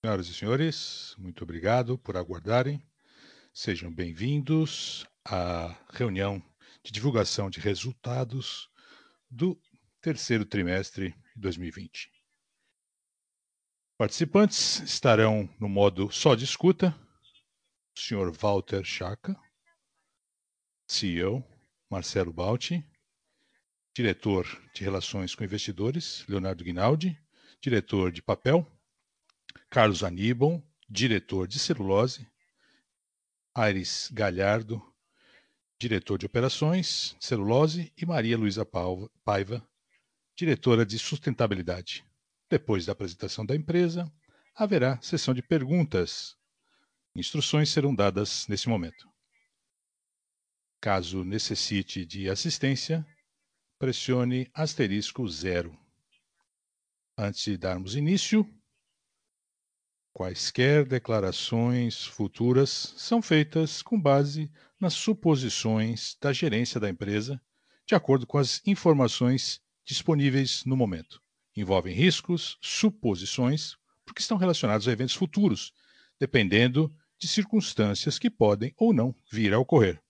Senhoras e senhores, muito obrigado por aguardarem. Sejam bem-vindos à reunião de divulgação de resultados do terceiro trimestre de 2020. Participantes estarão no modo só de escuta: o senhor Walter Chaca, CEO, Marcelo Balti, diretor de Relações com Investidores, Leonardo Guinaldi, diretor de Papel, Carlos Aníbal, diretor de celulose, Aires Galhardo, diretor de operações, celulose, e Maria Luísa Paiva, diretora de sustentabilidade. Depois da apresentação da empresa, haverá sessão de perguntas. Instruções serão dadas nesse momento. Caso necessite de assistência, pressione asterisco zero. Antes de darmos início, Quaisquer declarações futuras são feitas com base nas suposições da gerência da empresa, de acordo com as informações disponíveis no momento. Envolvem riscos, suposições, porque estão relacionados a eventos futuros, dependendo de circunstâncias que podem ou não vir a ocorrer.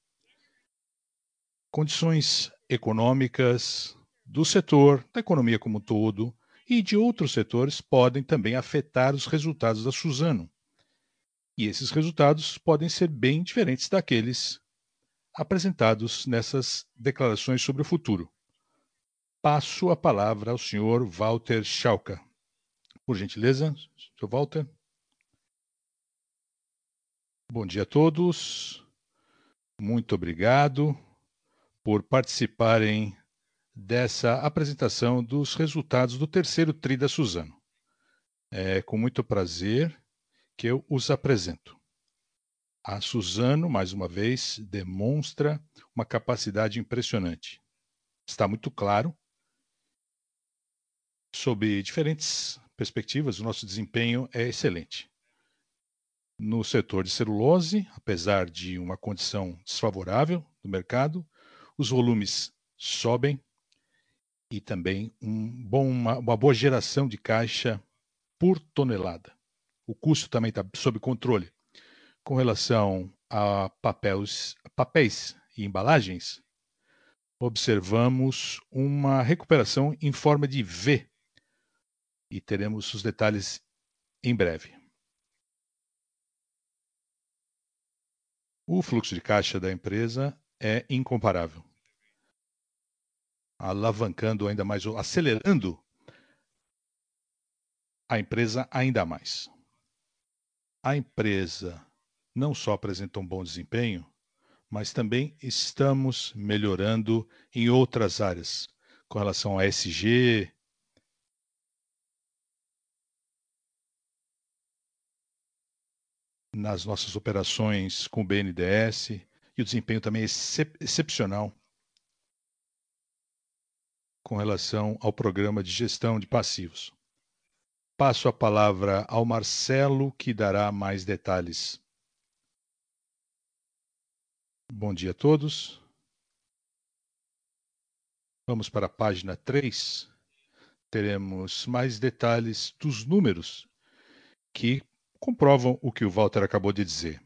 Condições econômicas do setor, da economia como um todo, e de outros setores podem também afetar os resultados da Suzano. E esses resultados podem ser bem diferentes daqueles apresentados nessas declarações sobre o futuro. Passo a palavra ao senhor Walter Schauka. Por gentileza, senhor Walter. Bom dia a todos. Muito obrigado por participarem dessa apresentação dos resultados do terceiro TRI da Suzano. É com muito prazer que eu os apresento. A Suzano, mais uma vez, demonstra uma capacidade impressionante. Está muito claro, sob diferentes perspectivas, o nosso desempenho é excelente. No setor de celulose, apesar de uma condição desfavorável do mercado, os volumes sobem, e também um bom, uma, uma boa geração de caixa por tonelada. O custo também está sob controle. Com relação a papéis, papéis e embalagens, observamos uma recuperação em forma de V e teremos os detalhes em breve. O fluxo de caixa da empresa é incomparável alavancando ainda mais, acelerando a empresa ainda mais. A empresa não só apresenta um bom desempenho, mas também estamos melhorando em outras áreas, com relação a SG, nas nossas operações com o BNDES, e o desempenho também é excep excepcional com relação ao programa de gestão de passivos. Passo a palavra ao Marcelo, que dará mais detalhes. Bom dia a todos. Vamos para a página 3. Teremos mais detalhes dos números que comprovam o que o Walter acabou de dizer.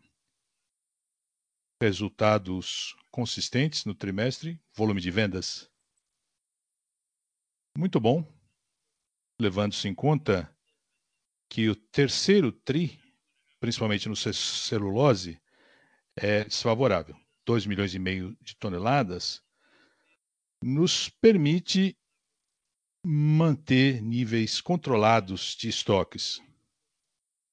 Resultados consistentes no trimestre, volume de vendas muito bom, levando-se em conta que o terceiro TRI, principalmente no celulose, é desfavorável. 2 milhões e meio de toneladas nos permite manter níveis controlados de estoques.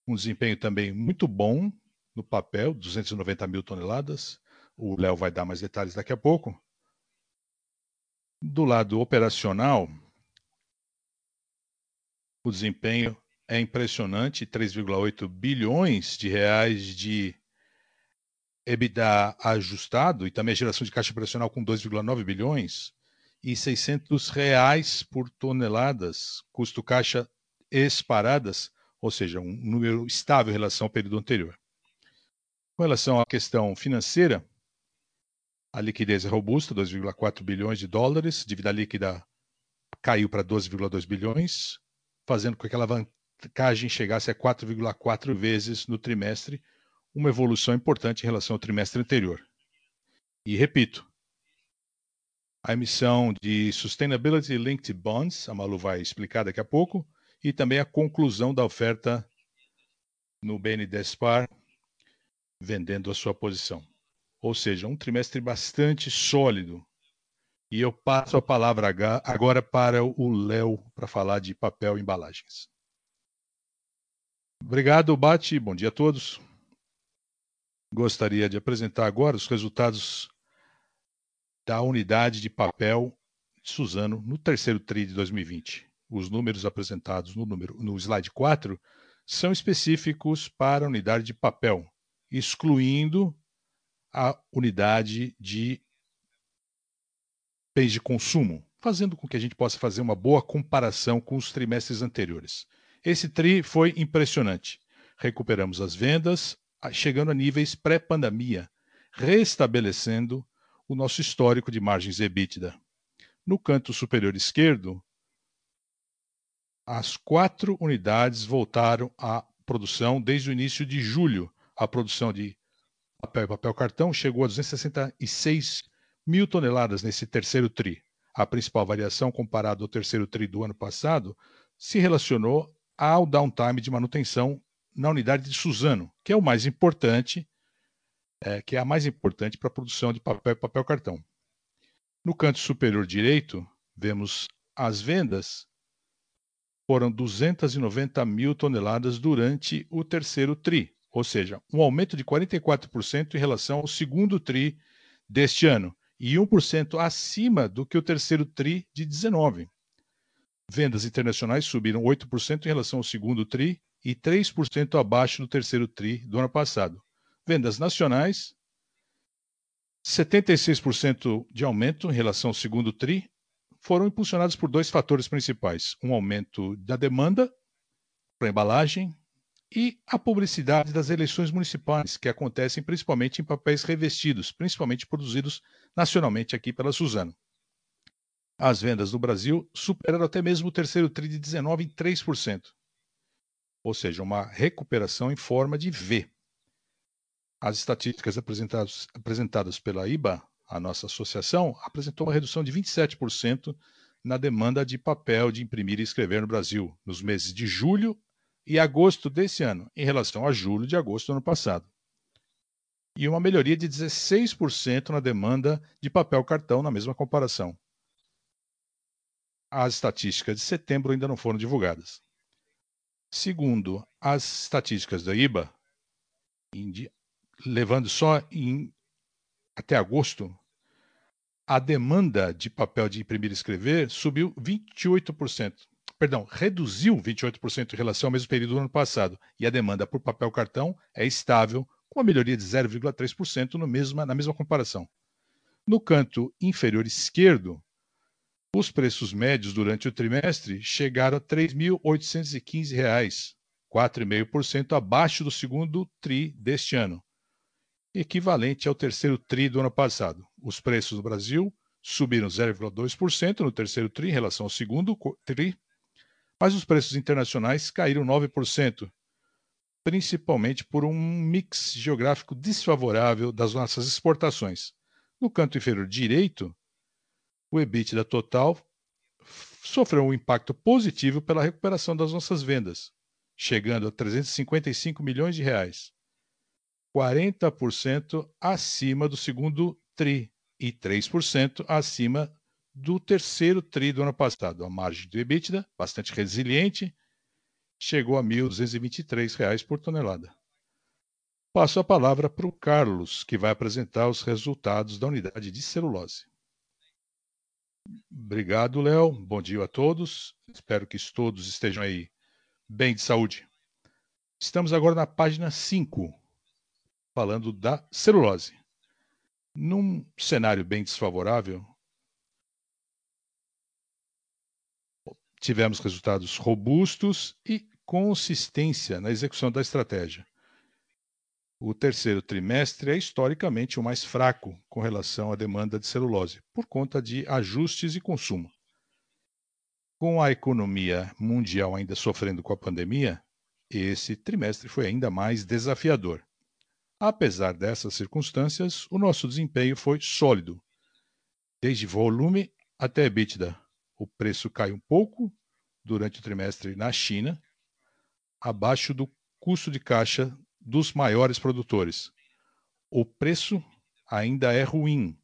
Um desempenho também muito bom no papel, 290 mil toneladas. O Léo vai dar mais detalhes daqui a pouco. Do lado operacional, o desempenho é impressionante, 3,8 bilhões de reais de EBITDA ajustado e também a geração de caixa operacional com 2,9 bilhões e 600 reais por toneladas, custo caixa exparadas, ou seja, um número estável em relação ao período anterior. Com relação à questão financeira, a liquidez é robusta, 2,4 bilhões de dólares, dívida líquida caiu para 12,2 bilhões, fazendo com que ela alavancagem chegasse a 4,4 vezes no trimestre, uma evolução importante em relação ao trimestre anterior. E repito, a emissão de Sustainability Linked Bonds, a Malu vai explicar daqui a pouco, e também a conclusão da oferta no BNDESPAR, vendendo a sua posição. Ou seja, um trimestre bastante sólido. E eu passo a palavra agora para o Léo para falar de papel e embalagens. Obrigado, Bate. Bom dia a todos. Gostaria de apresentar agora os resultados da unidade de papel Suzano no terceiro TRI de 2020. Os números apresentados no, número, no slide 4 são específicos para a unidade de papel, excluindo a unidade de bens de consumo, fazendo com que a gente possa fazer uma boa comparação com os trimestres anteriores. Esse TRI foi impressionante. Recuperamos as vendas, chegando a níveis pré-pandemia, restabelecendo o nosso histórico de margens EBITDA. No canto superior esquerdo, as quatro unidades voltaram à produção desde o início de julho. A produção de papel e papel cartão chegou a 266 mil toneladas nesse terceiro TRI. A principal variação comparado ao terceiro TRI do ano passado se relacionou ao downtime de manutenção na unidade de Suzano, que é o mais importante é, que é a mais importante para a produção de papel e papel cartão. No canto superior direito, vemos as vendas foram 290 mil toneladas durante o terceiro TRI, ou seja, um aumento de 44% em relação ao segundo TRI deste ano e 1% acima do que o terceiro TRI de 19. Vendas internacionais subiram 8% em relação ao segundo TRI e 3% abaixo do terceiro TRI do ano passado. Vendas nacionais, 76% de aumento em relação ao segundo TRI, foram impulsionados por dois fatores principais: um aumento da demanda para embalagem e a publicidade das eleições municipais, que acontecem principalmente em papéis revestidos, principalmente produzidos nacionalmente aqui pela Suzano. As vendas no Brasil superaram até mesmo o terceiro TRI de 19 em 3%, ou seja, uma recuperação em forma de V. As estatísticas apresentadas, apresentadas pela IBA, a nossa associação, apresentou uma redução de 27% na demanda de papel de imprimir e escrever no Brasil, nos meses de julho e agosto desse ano, em relação a julho e agosto do ano passado. E uma melhoria de 16% na demanda de papel cartão na mesma comparação. As estatísticas de setembro ainda não foram divulgadas. Segundo as estatísticas da IBA, levando só em até agosto, a demanda de papel de imprimir e escrever subiu 28%. Perdão, reduziu 28% em relação ao mesmo período do ano passado. E a demanda por papel cartão é estável, com uma melhoria de 0,3% no mesma, na mesma comparação. No canto inferior esquerdo, os preços médios durante o trimestre chegaram a R$ 3.815, 4,5% abaixo do segundo TRI deste ano equivalente ao terceiro TRI do ano passado. Os preços no Brasil subiram 0,2% no terceiro TRI em relação ao segundo TRI, mas os preços internacionais caíram 9%, principalmente por um mix geográfico desfavorável das nossas exportações. No canto inferior direito, o EBITDA total sofreu um impacto positivo pela recuperação das nossas vendas, chegando a 355 milhões de reais. 40% acima do segundo TRI e 3% acima do terceiro TRI do ano passado. A margem do EBITDA, bastante resiliente, chegou a R$ 1.223 por tonelada. Passo a palavra para o Carlos, que vai apresentar os resultados da unidade de celulose. Obrigado, Léo. Bom dia a todos. Espero que todos estejam aí bem de saúde. Estamos agora na página 5, falando da celulose. Num cenário bem desfavorável, tivemos resultados robustos e consistência na execução da estratégia. O terceiro trimestre é historicamente o mais fraco com relação à demanda de celulose, por conta de ajustes e consumo. Com a economia mundial ainda sofrendo com a pandemia, esse trimestre foi ainda mais desafiador. Apesar dessas circunstâncias, o nosso desempenho foi sólido. Desde volume até EBITDA. O preço cai um pouco durante o trimestre na China, abaixo do custo de caixa dos maiores produtores. O preço ainda é ruim,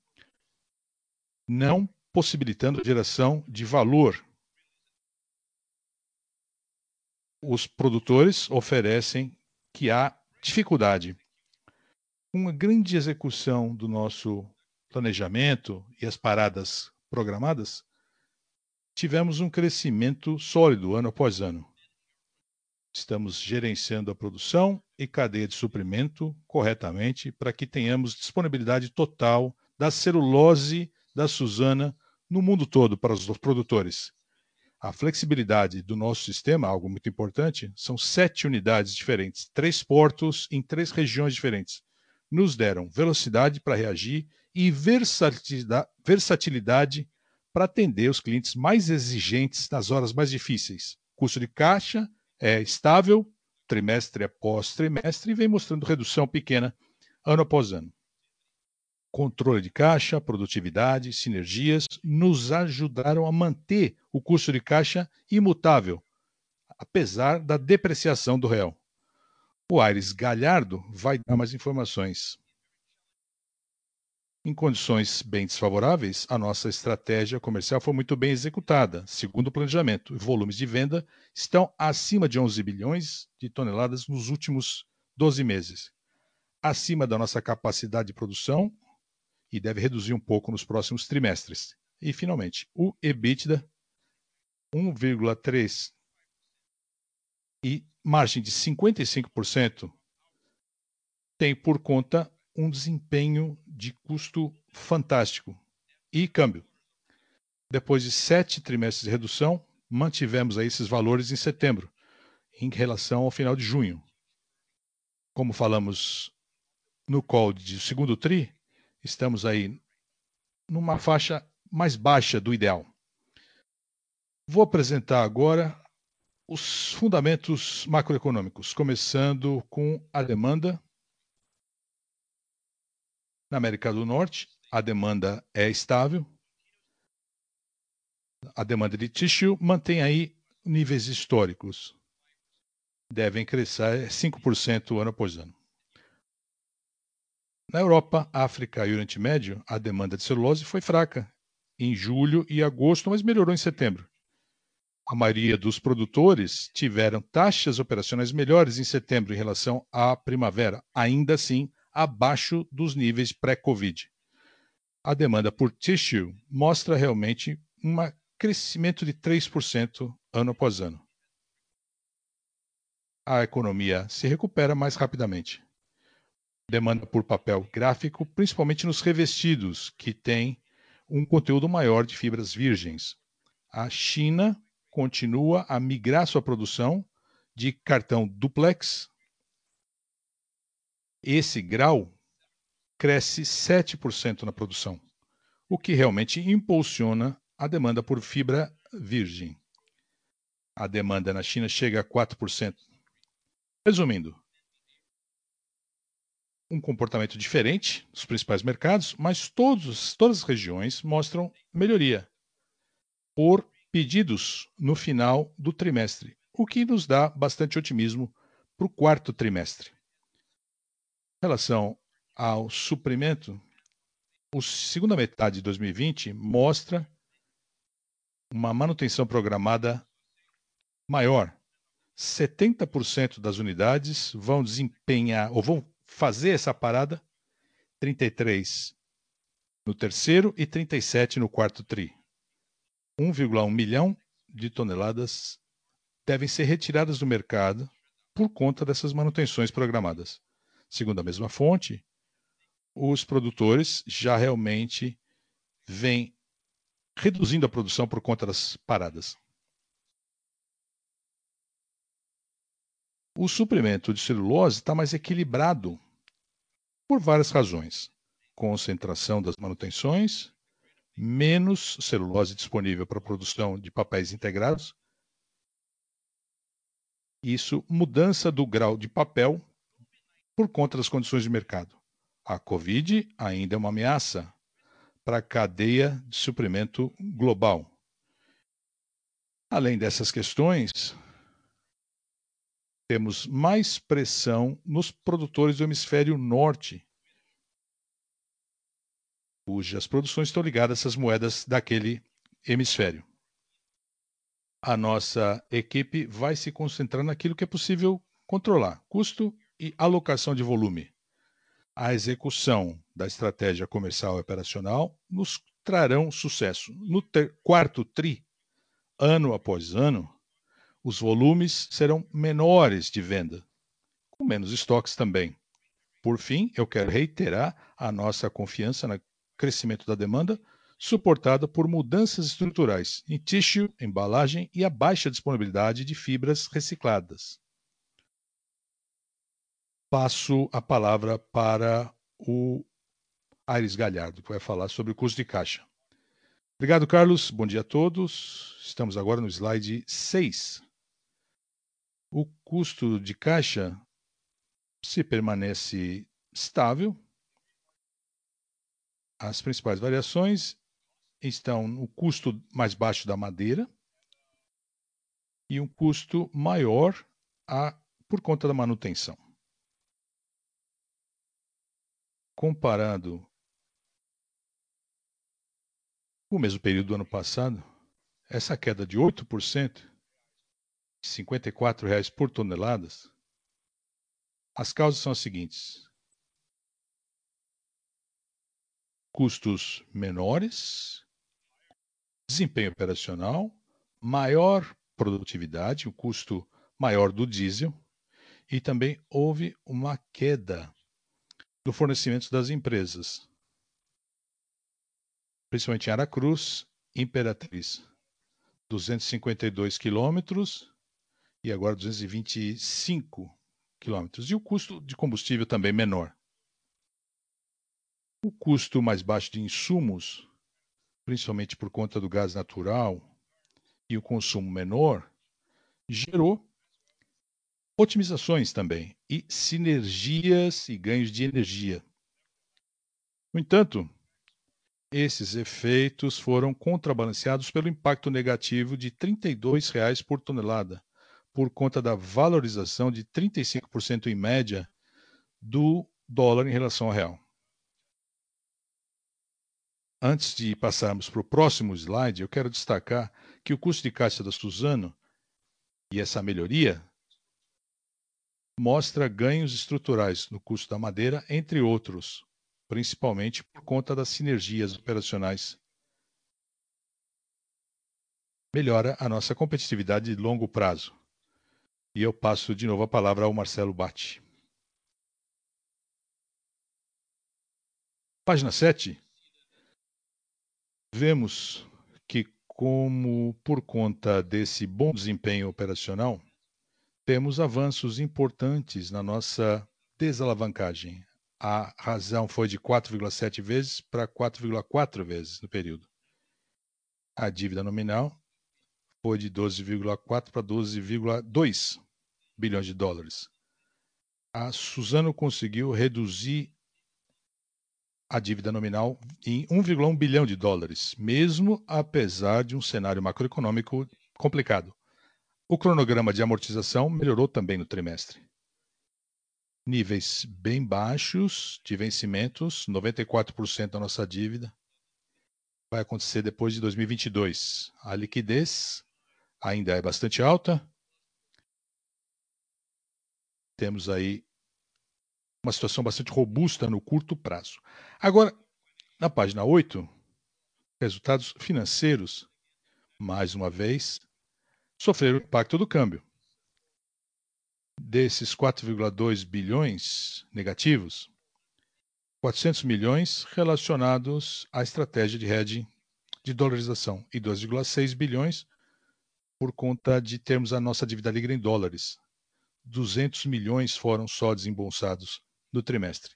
não possibilitando a geração de valor os produtores oferecem que há dificuldade. Uma grande execução do nosso planejamento e as paradas programadas, tivemos um crescimento sólido ano após ano. Estamos gerenciando a produção e cadeia de suprimento corretamente para que tenhamos disponibilidade total da celulose da Suzana no mundo todo para os produtores. A flexibilidade do nosso sistema, algo muito importante, são sete unidades diferentes, três portos em três regiões diferentes. Nos deram velocidade para reagir e versatilidade para atender os clientes mais exigentes nas horas mais difíceis. O custo de caixa é estável, trimestre após trimestre, e vem mostrando redução pequena ano após ano. Controle de caixa, produtividade, sinergias nos ajudaram a manter o custo de caixa imutável, apesar da depreciação do real. O Aires Galhardo vai dar mais informações. Em condições bem desfavoráveis, a nossa estratégia comercial foi muito bem executada, segundo o planejamento. Volumes de venda estão acima de 11 bilhões de toneladas nos últimos 12 meses, acima da nossa capacidade de produção e deve reduzir um pouco nos próximos trimestres. E, finalmente, o EBITDA 1,3 e margem de 55% tem por conta um desempenho de custo fantástico e câmbio. Depois de sete trimestres de redução, mantivemos aí esses valores em setembro, em relação ao final de junho. Como falamos no call de segundo TRI, Estamos aí numa faixa mais baixa do ideal. Vou apresentar agora os fundamentos macroeconômicos, começando com a demanda. Na América do Norte, a demanda é estável. A demanda de tissue mantém aí níveis históricos. Devem crescer 5% ano após ano. Na Europa, África e Oriente Médio, a demanda de celulose foi fraca em julho e agosto, mas melhorou em setembro. A maioria dos produtores tiveram taxas operacionais melhores em setembro em relação à primavera, ainda assim abaixo dos níveis pré-Covid. A demanda por tissue mostra realmente um crescimento de 3% ano após ano. A economia se recupera mais rapidamente demanda por papel gráfico, principalmente nos revestidos, que têm um conteúdo maior de fibras virgens. A China continua a migrar sua produção de cartão duplex. Esse grau cresce 7% na produção, o que realmente impulsiona a demanda por fibra virgem. A demanda na China chega a 4%. Resumindo, um comportamento diferente dos principais mercados, mas todos, todas as regiões mostram melhoria por pedidos no final do trimestre, o que nos dá bastante otimismo para o quarto trimestre. Relação ao suprimento, a segunda metade de 2020 mostra uma manutenção programada maior. 70% das unidades vão desempenhar ou vão fazer essa parada, 33 no terceiro e 37 no quarto tri. 1,1 milhão de toneladas devem ser retiradas do mercado por conta dessas manutenções programadas. Segundo a mesma fonte, os produtores já realmente vêm reduzindo a produção por conta das paradas. O suprimento de celulose está mais equilibrado por várias razões. Concentração das manutenções, menos celulose disponível para a produção de papéis integrados. Isso, mudança do grau de papel por conta das condições de mercado. A Covid ainda é uma ameaça para a cadeia de suprimento global. Além dessas questões, temos mais pressão nos produtores do hemisfério norte, cujas produções estão ligadas essas moedas daquele hemisfério. A nossa equipe vai se concentrar naquilo que é possível controlar: custo e alocação de volume. A execução da estratégia comercial e operacional nos trarão sucesso. No quarto TRI, ano após ano, os volumes serão menores de venda, com menos estoques também. Por fim, eu quero reiterar a nossa confiança no crescimento da demanda, suportada por mudanças estruturais em tissue, embalagem e a baixa disponibilidade de fibras recicladas. Passo a palavra para o Aires Galhardo, que vai falar sobre o custo de caixa. Obrigado, Carlos. Bom dia a todos. Estamos agora no slide 6. O custo de caixa se permanece estável. As principais variações estão no custo mais baixo da madeira e um custo maior a, por conta da manutenção. Comparando o mesmo período do ano passado, essa queda de 8% 54 reais por toneladas, as causas são as seguintes: custos menores, desempenho operacional, maior produtividade, o custo maior do diesel, e também houve uma queda do fornecimento das empresas, principalmente em Aracruz, Imperatriz, 252 quilômetros e agora 225 quilômetros. E o custo de combustível também menor. O custo mais baixo de insumos, principalmente por conta do gás natural e o consumo menor, gerou otimizações também e sinergias e ganhos de energia. No entanto, esses efeitos foram contrabalanceados pelo impacto negativo de R$ 32,00 por tonelada por conta da valorização de 35% em média do dólar em relação ao real. Antes de passarmos para o próximo slide, eu quero destacar que o custo de caixa da Suzano e essa melhoria mostra ganhos estruturais no custo da madeira, entre outros, principalmente por conta das sinergias operacionais. Melhora a nossa competitividade de longo prazo. E eu passo de novo a palavra ao Marcelo Batti. Página 7. Vemos que, como por conta desse bom desempenho operacional, temos avanços importantes na nossa desalavancagem. A razão foi de 4,7 vezes para 4,4 vezes no período. A dívida nominal foi de 12,4 para 12,2 bilhões de dólares. A Suzano conseguiu reduzir a dívida nominal em 1,1 bilhão de dólares, mesmo apesar de um cenário macroeconômico complicado. O cronograma de amortização melhorou também no trimestre. Níveis bem baixos de vencimentos, 94% da nossa dívida. Vai acontecer depois de 2022. A liquidez ainda é bastante alta, temos aí uma situação bastante robusta no curto prazo. Agora, na página 8, resultados financeiros, mais uma vez, sofreram o impacto do câmbio. Desses 4,2 bilhões negativos, 400 milhões relacionados à estratégia de hedging de dolarização e 2,6 bilhões por conta de termos a nossa dívida líquida em dólares, 200 milhões foram só desembolsados no trimestre.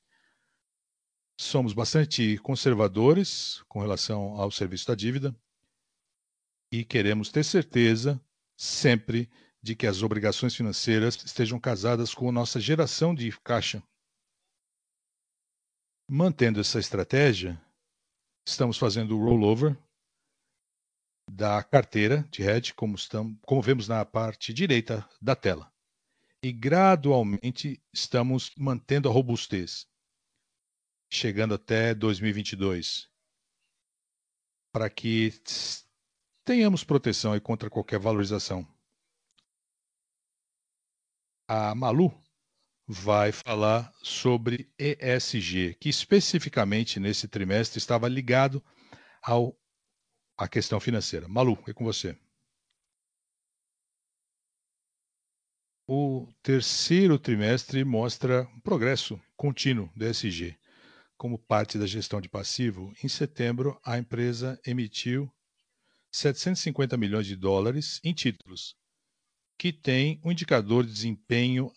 somos bastante conservadores com relação ao serviço da dívida e queremos ter certeza sempre de que as obrigações financeiras estejam casadas com nossa geração de caixa. Mantendo essa estratégia, estamos fazendo o rollover da carteira de hedge, como, estamos, como vemos na parte direita da tela. E gradualmente estamos mantendo a robustez, chegando até 2022, para que tenhamos proteção contra qualquer valorização. A Malu vai falar sobre ESG, que especificamente nesse trimestre estava ligado ao a questão financeira. Malu, é com você. O terceiro trimestre mostra um progresso contínuo do ESG. Como parte da gestão de passivo, em setembro a empresa emitiu 750 milhões de dólares em títulos, que tem um indicador de desempenho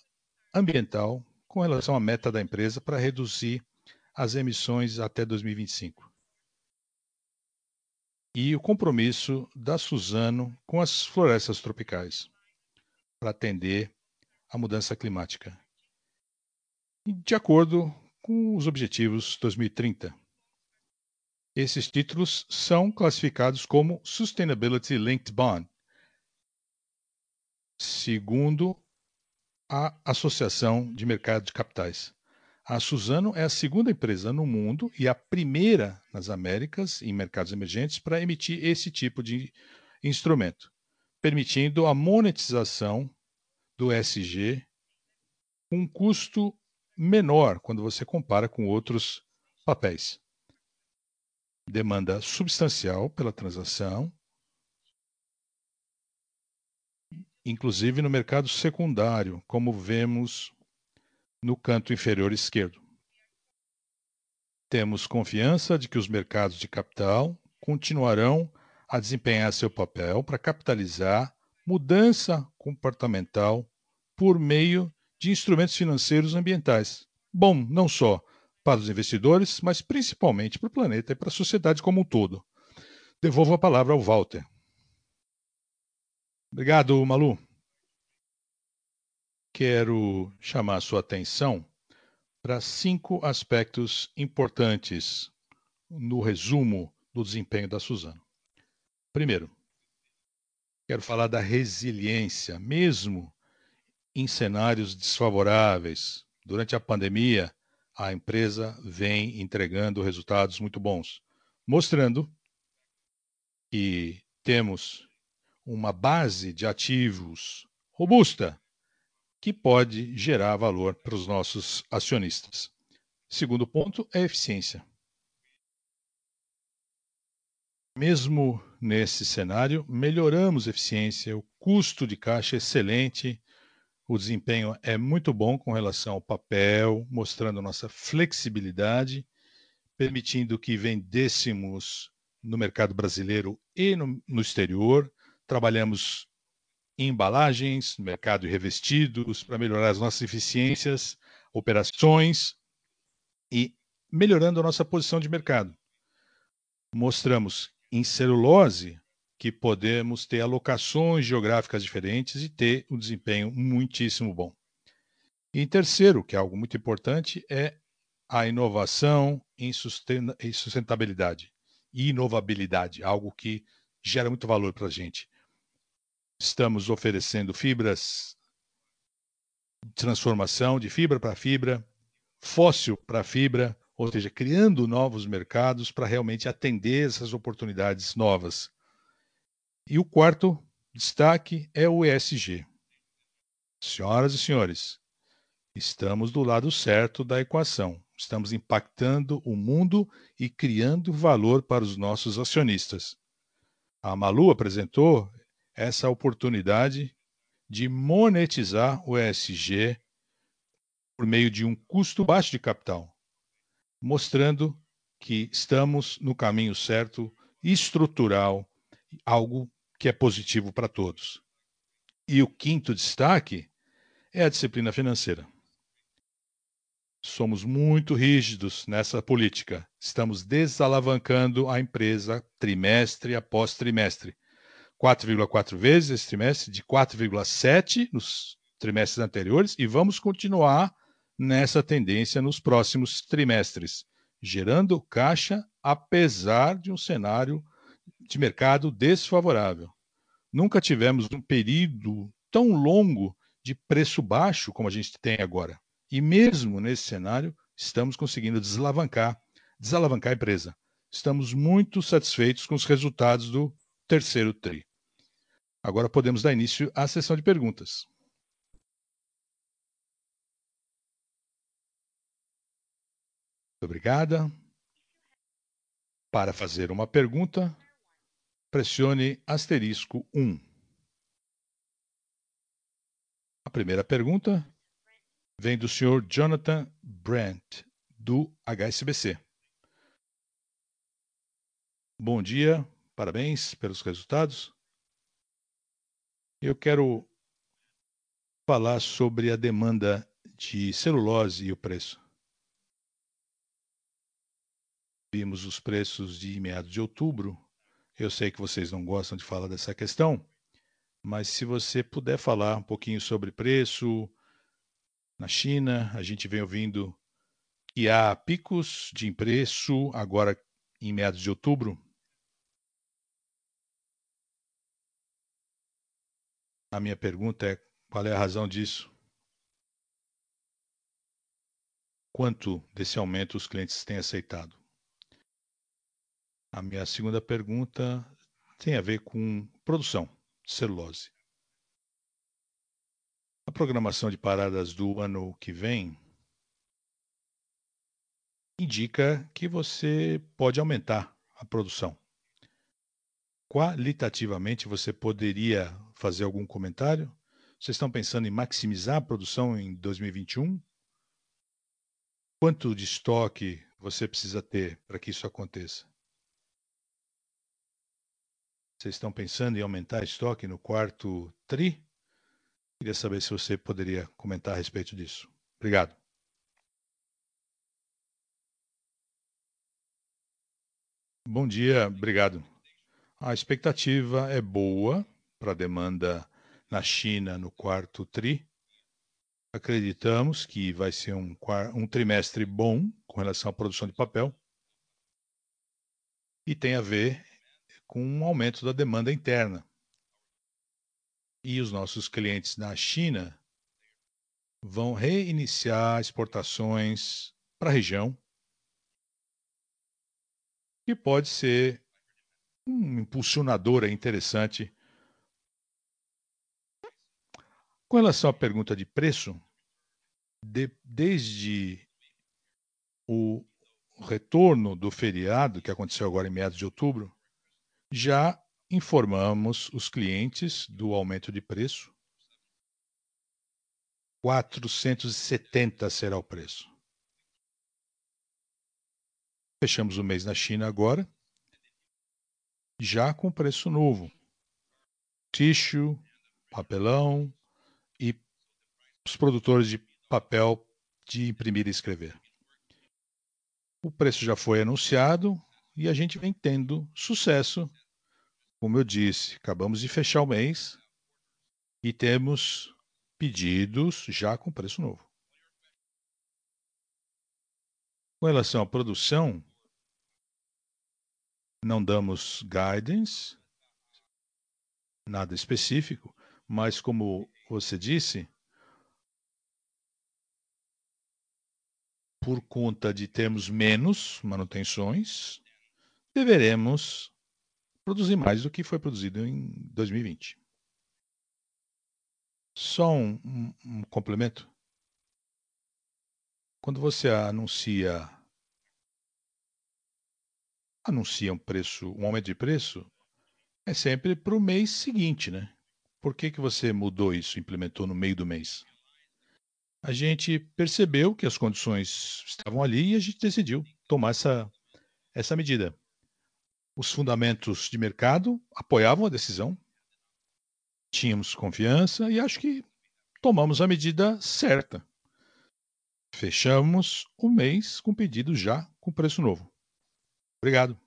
ambiental com relação à meta da empresa para reduzir as emissões até 2025 e o compromisso da Suzano com as florestas tropicais para atender à mudança climática. De acordo com os objetivos 2030. Esses títulos são classificados como Sustainability Linked Bond, segundo a Associação de Mercado de Capitais. A Suzano é a segunda empresa no mundo e a primeira nas Américas, em mercados emergentes, para emitir esse tipo de instrumento, permitindo a monetização do SG com um custo menor quando você compara com outros papéis. Demanda substancial pela transação, inclusive no mercado secundário, como vemos no canto inferior esquerdo. Temos confiança de que os mercados de capital continuarão a desempenhar seu papel para capitalizar mudança comportamental por meio de instrumentos financeiros ambientais. Bom, não só para os investidores, mas principalmente para o planeta e para a sociedade como um todo. Devolvo a palavra ao Walter. Obrigado, Malu quero chamar sua atenção para cinco aspectos importantes no resumo do desempenho da Suzano. Primeiro, quero falar da resiliência, mesmo em cenários desfavoráveis. Durante a pandemia, a empresa vem entregando resultados muito bons, mostrando que temos uma base de ativos robusta que pode gerar valor para os nossos acionistas. Segundo ponto é eficiência. Mesmo nesse cenário, melhoramos eficiência, o custo de caixa é excelente, o desempenho é muito bom com relação ao papel, mostrando nossa flexibilidade, permitindo que vendêssemos no mercado brasileiro e no, no exterior. Trabalhamos embalagens, no mercado de revestidos, para melhorar as nossas eficiências, operações e melhorando a nossa posição de mercado. Mostramos em celulose que podemos ter alocações geográficas diferentes e ter um desempenho muitíssimo bom. E terceiro, que é algo muito importante, é a inovação em sustentabilidade e inovabilidade, algo que gera muito valor para a gente. Estamos oferecendo fibras transformação de fibra para fibra, fóssil para fibra, ou seja, criando novos mercados para realmente atender essas oportunidades novas. E o quarto destaque é o ESG. Senhoras e senhores, estamos do lado certo da equação. Estamos impactando o mundo e criando valor para os nossos acionistas. A Malu apresentou essa oportunidade de monetizar o ESG por meio de um custo baixo de capital, mostrando que estamos no caminho certo, estrutural, algo que é positivo para todos. E o quinto destaque é a disciplina financeira. Somos muito rígidos nessa política. Estamos desalavancando a empresa trimestre após trimestre. 4,4 vezes esse trimestre, de 4,7 nos trimestres anteriores, e vamos continuar nessa tendência nos próximos trimestres, gerando caixa apesar de um cenário de mercado desfavorável. Nunca tivemos um período tão longo de preço baixo como a gente tem agora. E mesmo nesse cenário, estamos conseguindo desalavancar, desalavancar a empresa. Estamos muito satisfeitos com os resultados do terceiro TRI. Agora podemos dar início à sessão de perguntas. Obrigada. Para fazer uma pergunta, pressione asterisco 1. A primeira pergunta vem do senhor Jonathan Brandt, do HSBC. Bom dia, parabéns pelos resultados. Eu quero falar sobre a demanda de celulose e o preço. Vimos os preços de meados de outubro. Eu sei que vocês não gostam de falar dessa questão, mas se você puder falar um pouquinho sobre preço, na China, a gente vem ouvindo que há picos de preço agora em meados de outubro. A minha pergunta é: qual é a razão disso? Quanto desse aumento os clientes têm aceitado? Minha segunda pergunta tem a ver com produção de celulose. A programação de paradas do ano que vem indica que você pode aumentar a produção. Qualitativamente, você poderia fazer algum comentário? Vocês estão pensando em maximizar a produção em 2021? Quanto de estoque você precisa ter para que isso aconteça? Vocês estão pensando em aumentar estoque no quarto TRI? Queria saber se você poderia comentar a respeito disso. Obrigado. Bom dia, obrigado. A expectativa é boa para a demanda na China no quarto TRI. Acreditamos que vai ser um, um trimestre bom com relação à produção de papel e tem a ver com um aumento da demanda interna e os nossos clientes na China vão reiniciar exportações para a região, que pode ser um impulsionador interessante. Com relação à pergunta de preço, de, desde o retorno do feriado, que aconteceu agora em meados de outubro, já informamos os clientes do aumento de preço. 470 será o preço. Fechamos o mês na China agora, já com preço novo. Tissue, papelão e os produtores de papel de imprimir e escrever. O preço já foi anunciado e a gente vem tendo sucesso como eu disse, acabamos de fechar o mês e temos pedidos já com preço novo. Com relação à produção, não damos guidance, nada específico, mas como você disse, por conta de termos menos manutenções, deveremos produzir mais do que foi produzido em 2020. Só um, um, um complemento. Quando você anuncia anuncia um preço, um aumento de preço, é sempre para o mês seguinte, né? Por que, que você mudou isso, implementou no meio do mês? A gente percebeu que as condições estavam ali e a gente decidiu tomar essa, essa medida. Os fundamentos de mercado apoiavam a decisão. Tínhamos confiança e acho que tomamos a medida certa. Fechamos o mês com pedido já com preço novo. Obrigado.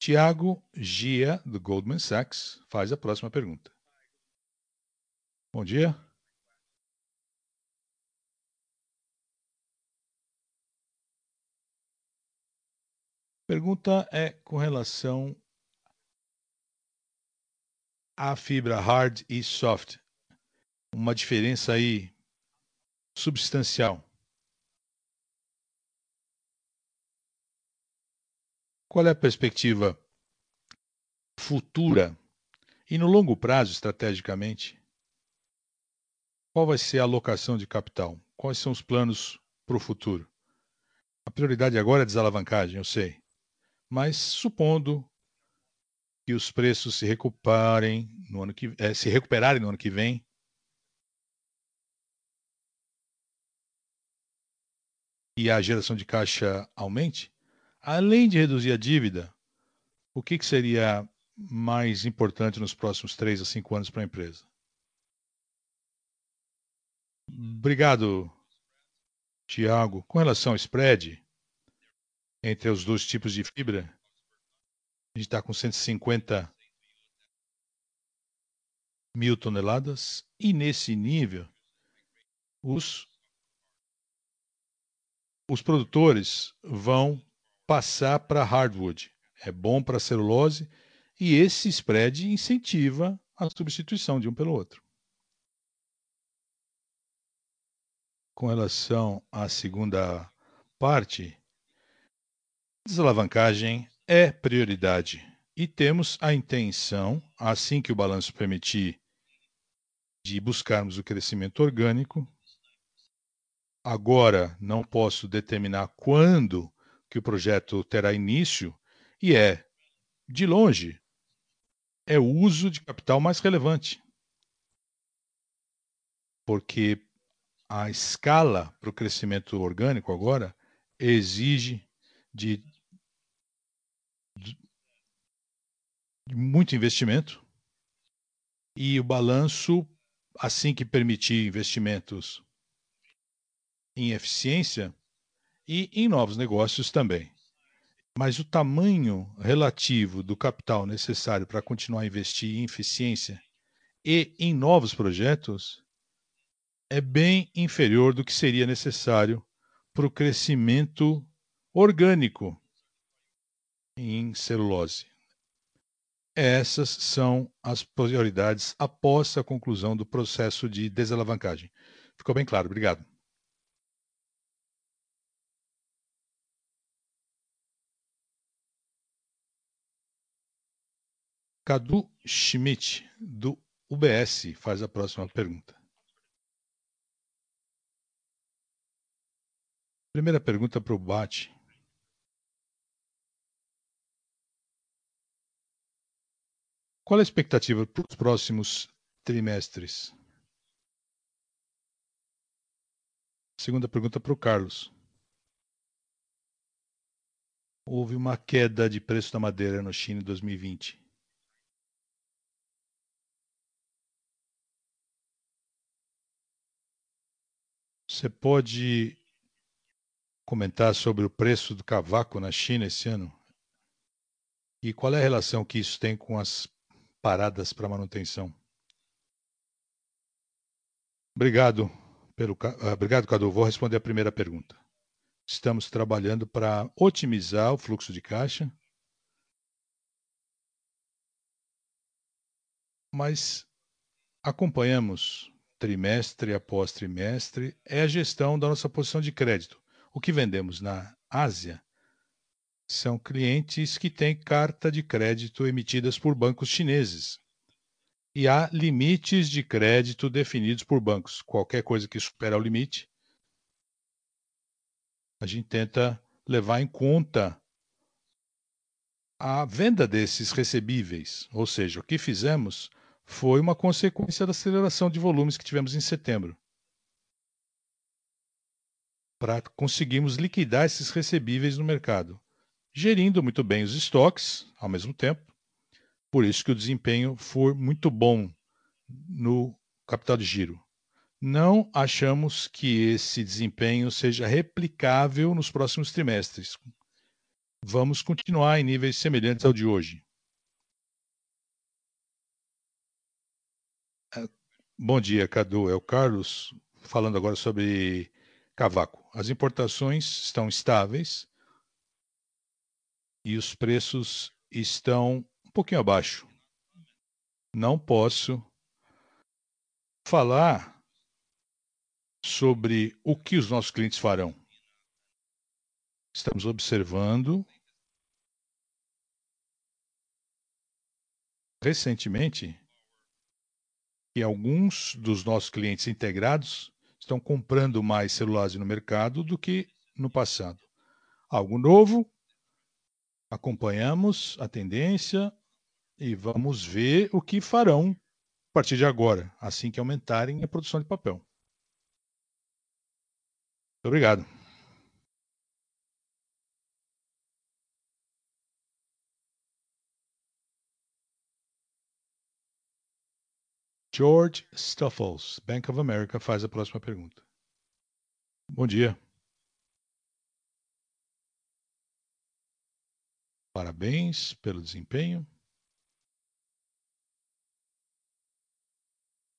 Tiago Gia, do Goldman Sachs, faz a próxima pergunta. Bom dia. Pergunta é com relação à fibra hard e soft. Uma diferença aí substancial. Qual é a perspectiva futura e no longo prazo, estrategicamente? Qual vai ser a alocação de capital? Quais são os planos para o futuro? A prioridade agora é desalavancagem, eu sei. Mas supondo que os preços se recuperem no ano que é, se recuperarem no ano que vem, e a geração de caixa aumente, Além de reduzir a dívida, o que, que seria mais importante nos próximos três a cinco anos para a empresa? Obrigado, Tiago. Com relação ao spread entre os dois tipos de fibra, a gente está com 150 mil toneladas e nesse nível os, os produtores vão passar para hardwood. É bom para celulose e esse spread incentiva a substituição de um pelo outro. Com relação à segunda parte, desalavancagem é prioridade e temos a intenção, assim que o balanço permitir, de buscarmos o crescimento orgânico. Agora não posso determinar quando que o projeto terá início e é, de longe, é o uso de capital mais relevante. Porque a escala para o crescimento orgânico agora exige de, de, muito investimento e o balanço, assim que permitir investimentos em eficiência, e em novos negócios também. Mas o tamanho relativo do capital necessário para continuar a investir em eficiência e em novos projetos é bem inferior do que seria necessário para o crescimento orgânico em celulose. Essas são as prioridades após a conclusão do processo de desalavancagem. Ficou bem claro, obrigado. Cadu Schmidt, do UBS, faz a próxima pergunta. Primeira pergunta para o Bate. Qual a expectativa para os próximos trimestres? Segunda pergunta para o Carlos. Houve uma queda de preço da madeira no China em 2020. Você pode comentar sobre o preço do cavaco na China esse ano? E qual é a relação que isso tem com as paradas para manutenção? Obrigado pelo uh, obrigado, Cadu. Vou responder a primeira pergunta. Estamos trabalhando para otimizar o fluxo de caixa, mas acompanhamos trimestre após trimestre, é a gestão da nossa posição de crédito. O que vendemos na Ásia são clientes que têm carta de crédito emitidas por bancos chineses. E há limites de crédito definidos por bancos. Qualquer coisa que supera o limite, a gente tenta levar em conta a venda desses recebíveis. Ou seja, o que fizemos foi uma consequência da aceleração de volumes que tivemos em setembro. Para conseguirmos liquidar esses recebíveis no mercado. gerindo muito bem os estoques ao mesmo tempo. Por isso que o desempenho foi muito bom no capital de giro. Não achamos que esse desempenho seja replicável nos próximos trimestres. Vamos continuar em níveis semelhantes ao de hoje. Bom dia, Cadu. É o Carlos falando agora sobre cavaco. As importações estão estáveis e os preços estão um pouquinho abaixo. Não posso falar sobre o que os nossos clientes farão. Estamos observando recentemente que alguns dos nossos clientes integrados estão comprando mais celulose no mercado do que no passado. Algo novo, acompanhamos a tendência e vamos ver o que farão a partir de agora, assim que aumentarem a produção de papel. Obrigado. George Stuffles, Bank of America, faz a próxima pergunta. Bom dia. Parabéns pelo desempenho.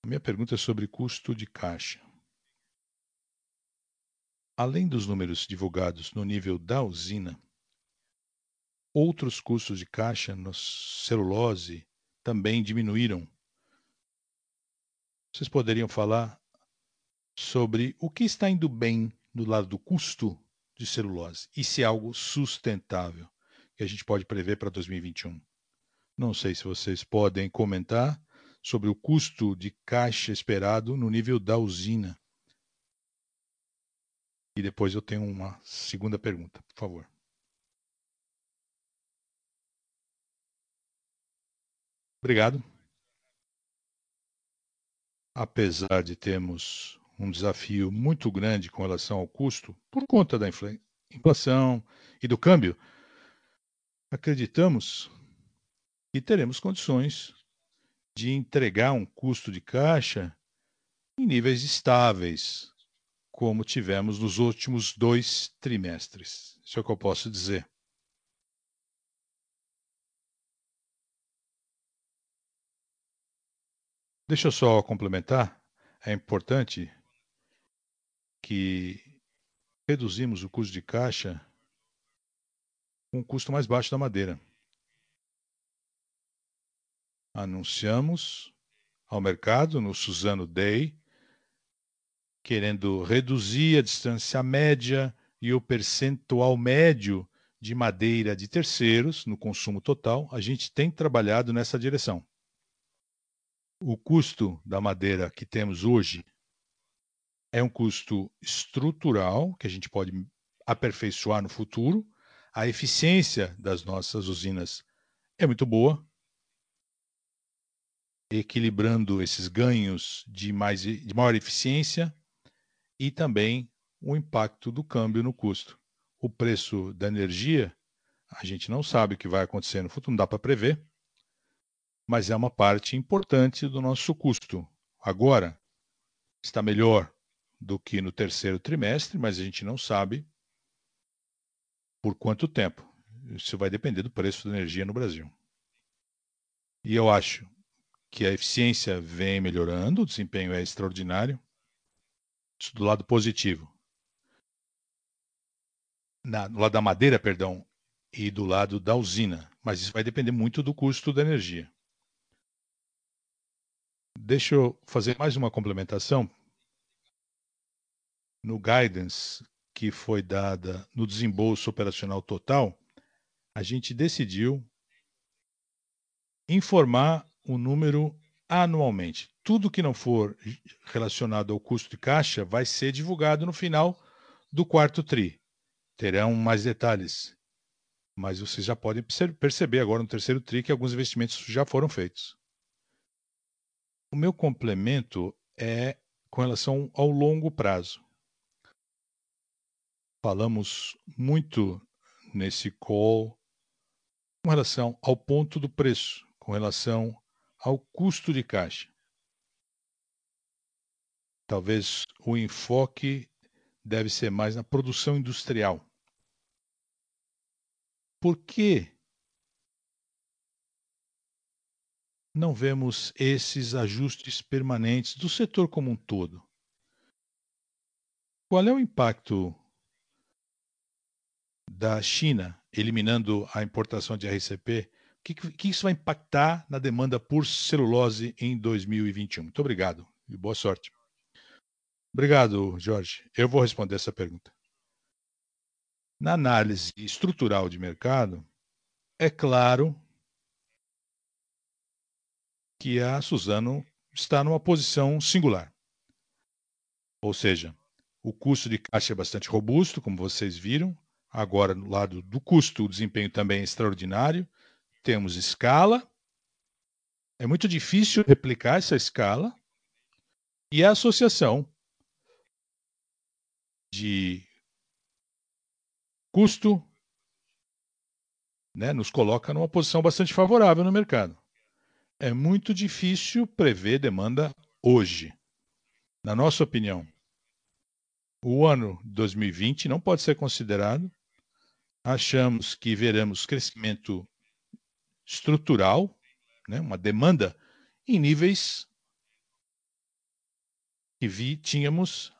A minha pergunta é sobre custo de caixa. Além dos números divulgados no nível da usina, outros custos de caixa no celulose também diminuíram. Vocês poderiam falar sobre o que está indo bem do lado do custo de celulose e se é algo sustentável que a gente pode prever para 2021. Não sei se vocês podem comentar sobre o custo de caixa esperado no nível da usina e depois eu tenho uma segunda pergunta, por favor. Obrigado. Apesar de termos um desafio muito grande com relação ao custo, por conta da inflação e do câmbio, acreditamos que teremos condições de entregar um custo de caixa em níveis estáveis, como tivemos nos últimos dois trimestres. Isso é o que eu posso dizer. Deixa eu só complementar. É importante que reduzimos o custo de caixa com o custo mais baixo da madeira. Anunciamos ao mercado no Suzano Day querendo reduzir a distância média e o percentual médio de madeira de terceiros no consumo total, a gente tem trabalhado nessa direção. O custo da madeira que temos hoje é um custo estrutural que a gente pode aperfeiçoar no futuro. A eficiência das nossas usinas é muito boa, equilibrando esses ganhos de, mais, de maior eficiência e também o impacto do câmbio no custo. O preço da energia, a gente não sabe o que vai acontecer no futuro, não dá para prever, mas é uma parte importante do nosso custo. Agora, está melhor do que no terceiro trimestre, mas a gente não sabe por quanto tempo. Isso vai depender do preço da energia no Brasil. E eu acho que a eficiência vem melhorando, o desempenho é extraordinário. Isso do lado positivo. Na, no lado da madeira, perdão, e do lado da usina. Mas isso vai depender muito do custo da energia. Deixa eu fazer mais uma complementação. No guidance que foi dada no desembolso operacional total, a gente decidiu informar o número anualmente. Tudo que não for relacionado ao custo de caixa vai ser divulgado no final do quarto TRI. Terão mais detalhes. Mas vocês já podem perceber agora no terceiro TRI que alguns investimentos já foram feitos. O meu complemento é com relação ao longo prazo. Falamos muito nesse call com relação ao ponto do preço, com relação ao custo de caixa. Talvez o enfoque deve ser mais na produção industrial. Por que não vemos esses ajustes permanentes do setor como um todo? Qual é o impacto da China eliminando a importação de RCP? O que, que isso vai impactar na demanda por celulose em 2021? Muito obrigado e boa sorte. Obrigado, Jorge. Eu vou responder essa pergunta. Na análise estrutural de mercado, é claro que a Suzano está numa posição singular. Ou seja, o custo de caixa é bastante robusto, como vocês viram. Agora, no lado do custo, o desempenho também é extraordinário. Temos escala. É muito difícil replicar essa escala. E a associação de custo né, nos coloca numa posição bastante favorável no mercado. É muito difícil prever demanda hoje. Na nossa opinião, o ano 2020 não pode ser considerado. Achamos que veremos crescimento estrutural, né, uma demanda em níveis que vi, tínhamos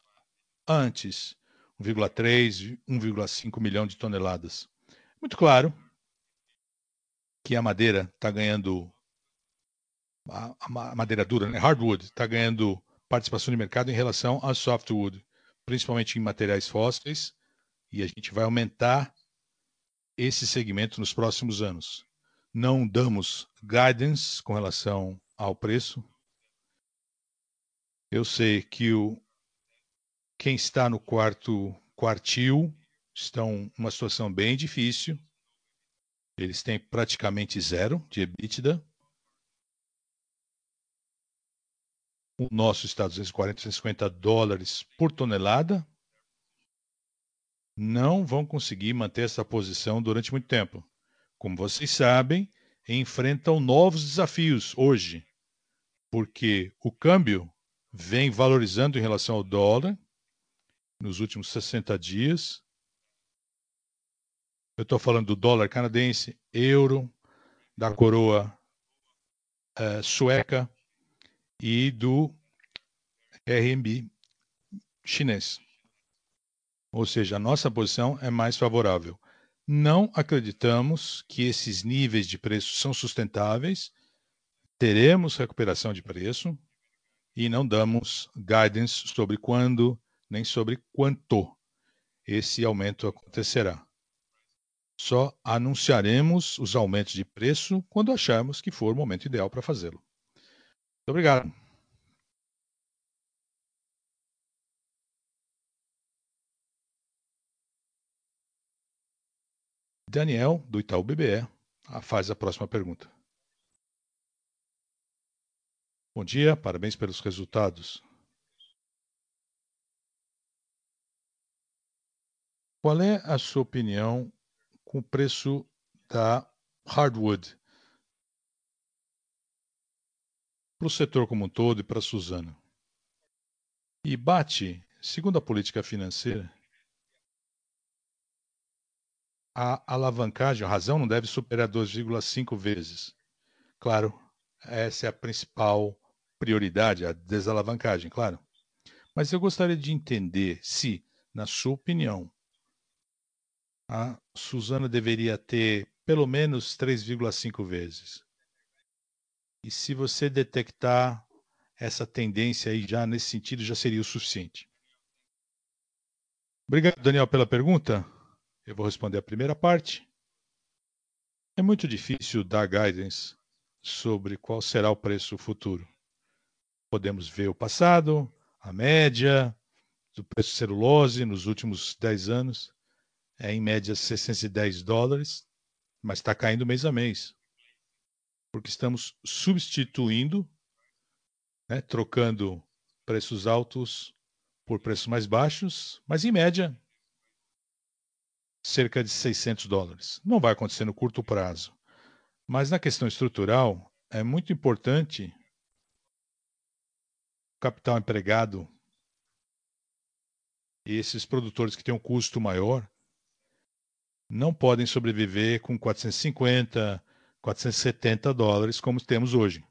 antes, 1,3, 1,5 milhão de toneladas. Muito claro que a madeira está ganhando a, a madeira dura, né? hardwood, está ganhando participação de mercado em relação a softwood, principalmente em materiais fósseis, e a gente vai aumentar esse segmento nos próximos anos. Não damos guidance com relação ao preço. Eu sei que o, quem está no quarto quartil estão numa situação bem difícil. Eles têm praticamente zero de EBITDA. O nosso está 240, 250 dólares por tonelada. Não vão conseguir manter essa posição durante muito tempo. Como vocês sabem, enfrentam novos desafios hoje, porque o câmbio vem valorizando em relação ao dólar nos últimos 60 dias. Eu estou falando do dólar canadense, euro, da coroa uh, sueca e do RMB chinês. Ou seja, a nossa posição é mais favorável. Não acreditamos que esses níveis de preço são sustentáveis. Teremos recuperação de preço e não damos guidance sobre quando nem sobre quanto esse aumento acontecerá. Só anunciaremos os aumentos de preço quando acharmos que for o momento ideal para fazê-lo. Obrigado. Daniel, do Itaú BBE, faz a próxima pergunta. Bom dia, parabéns pelos resultados. Qual é a sua opinião com o preço da hardwood para o setor como um todo e para a Suzana. E bate, segundo a política financeira, a alavancagem, a razão não deve superar 2,5 vezes. Claro, essa é a principal prioridade, a desalavancagem, claro. Mas eu gostaria de entender se, na sua opinião, a Suzana deveria ter pelo menos 3,5 vezes. E se você detectar essa tendência aí já nesse sentido, já seria o suficiente. Obrigado, Daniel, pela pergunta. Eu vou responder a primeira parte. É muito difícil dar guidance sobre qual será o preço futuro. Podemos ver o passado, a média do preço de celulose nos últimos 10 anos. É em média 610 dólares, mas está caindo mês a mês porque estamos substituindo, né, trocando preços altos por preços mais baixos, mas em média cerca de 600 dólares. Não vai acontecer no curto prazo. Mas na questão estrutural, é muito importante o capital empregado e esses produtores que têm um custo maior não podem sobreviver com 450, 470 dólares como temos hoje.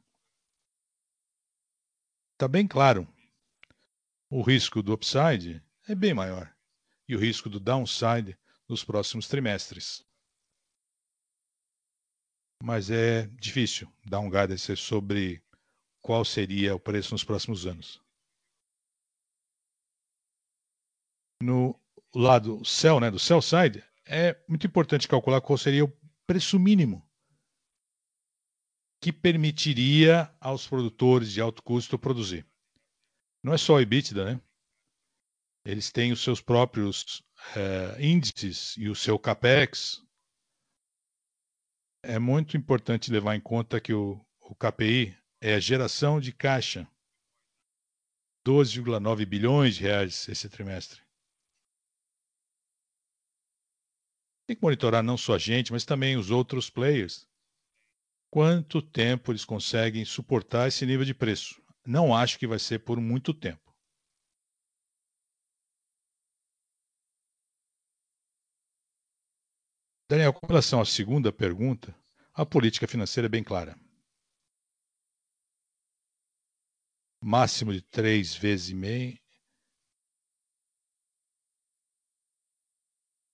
Está bem claro, o risco do upside é bem maior e o risco do downside nos próximos trimestres. Mas é difícil dar um guidance sobre qual seria o preço nos próximos anos. No lado sell, né, do sell side, é muito importante calcular qual seria o preço mínimo que permitiria aos produtores de alto custo produzir. Não é só o EBITDA, né? Eles têm os seus próprios é, índices e o seu capex, é muito importante levar em conta que o, o KPI é a geração de caixa. 12,9 bilhões de reais esse trimestre. Tem que monitorar não só a gente, mas também os outros players. Quanto tempo eles conseguem suportar esse nível de preço? Não acho que vai ser por muito tempo. Daniel, com relação à segunda pergunta, a política financeira é bem clara. Máximo de três vezes e meia.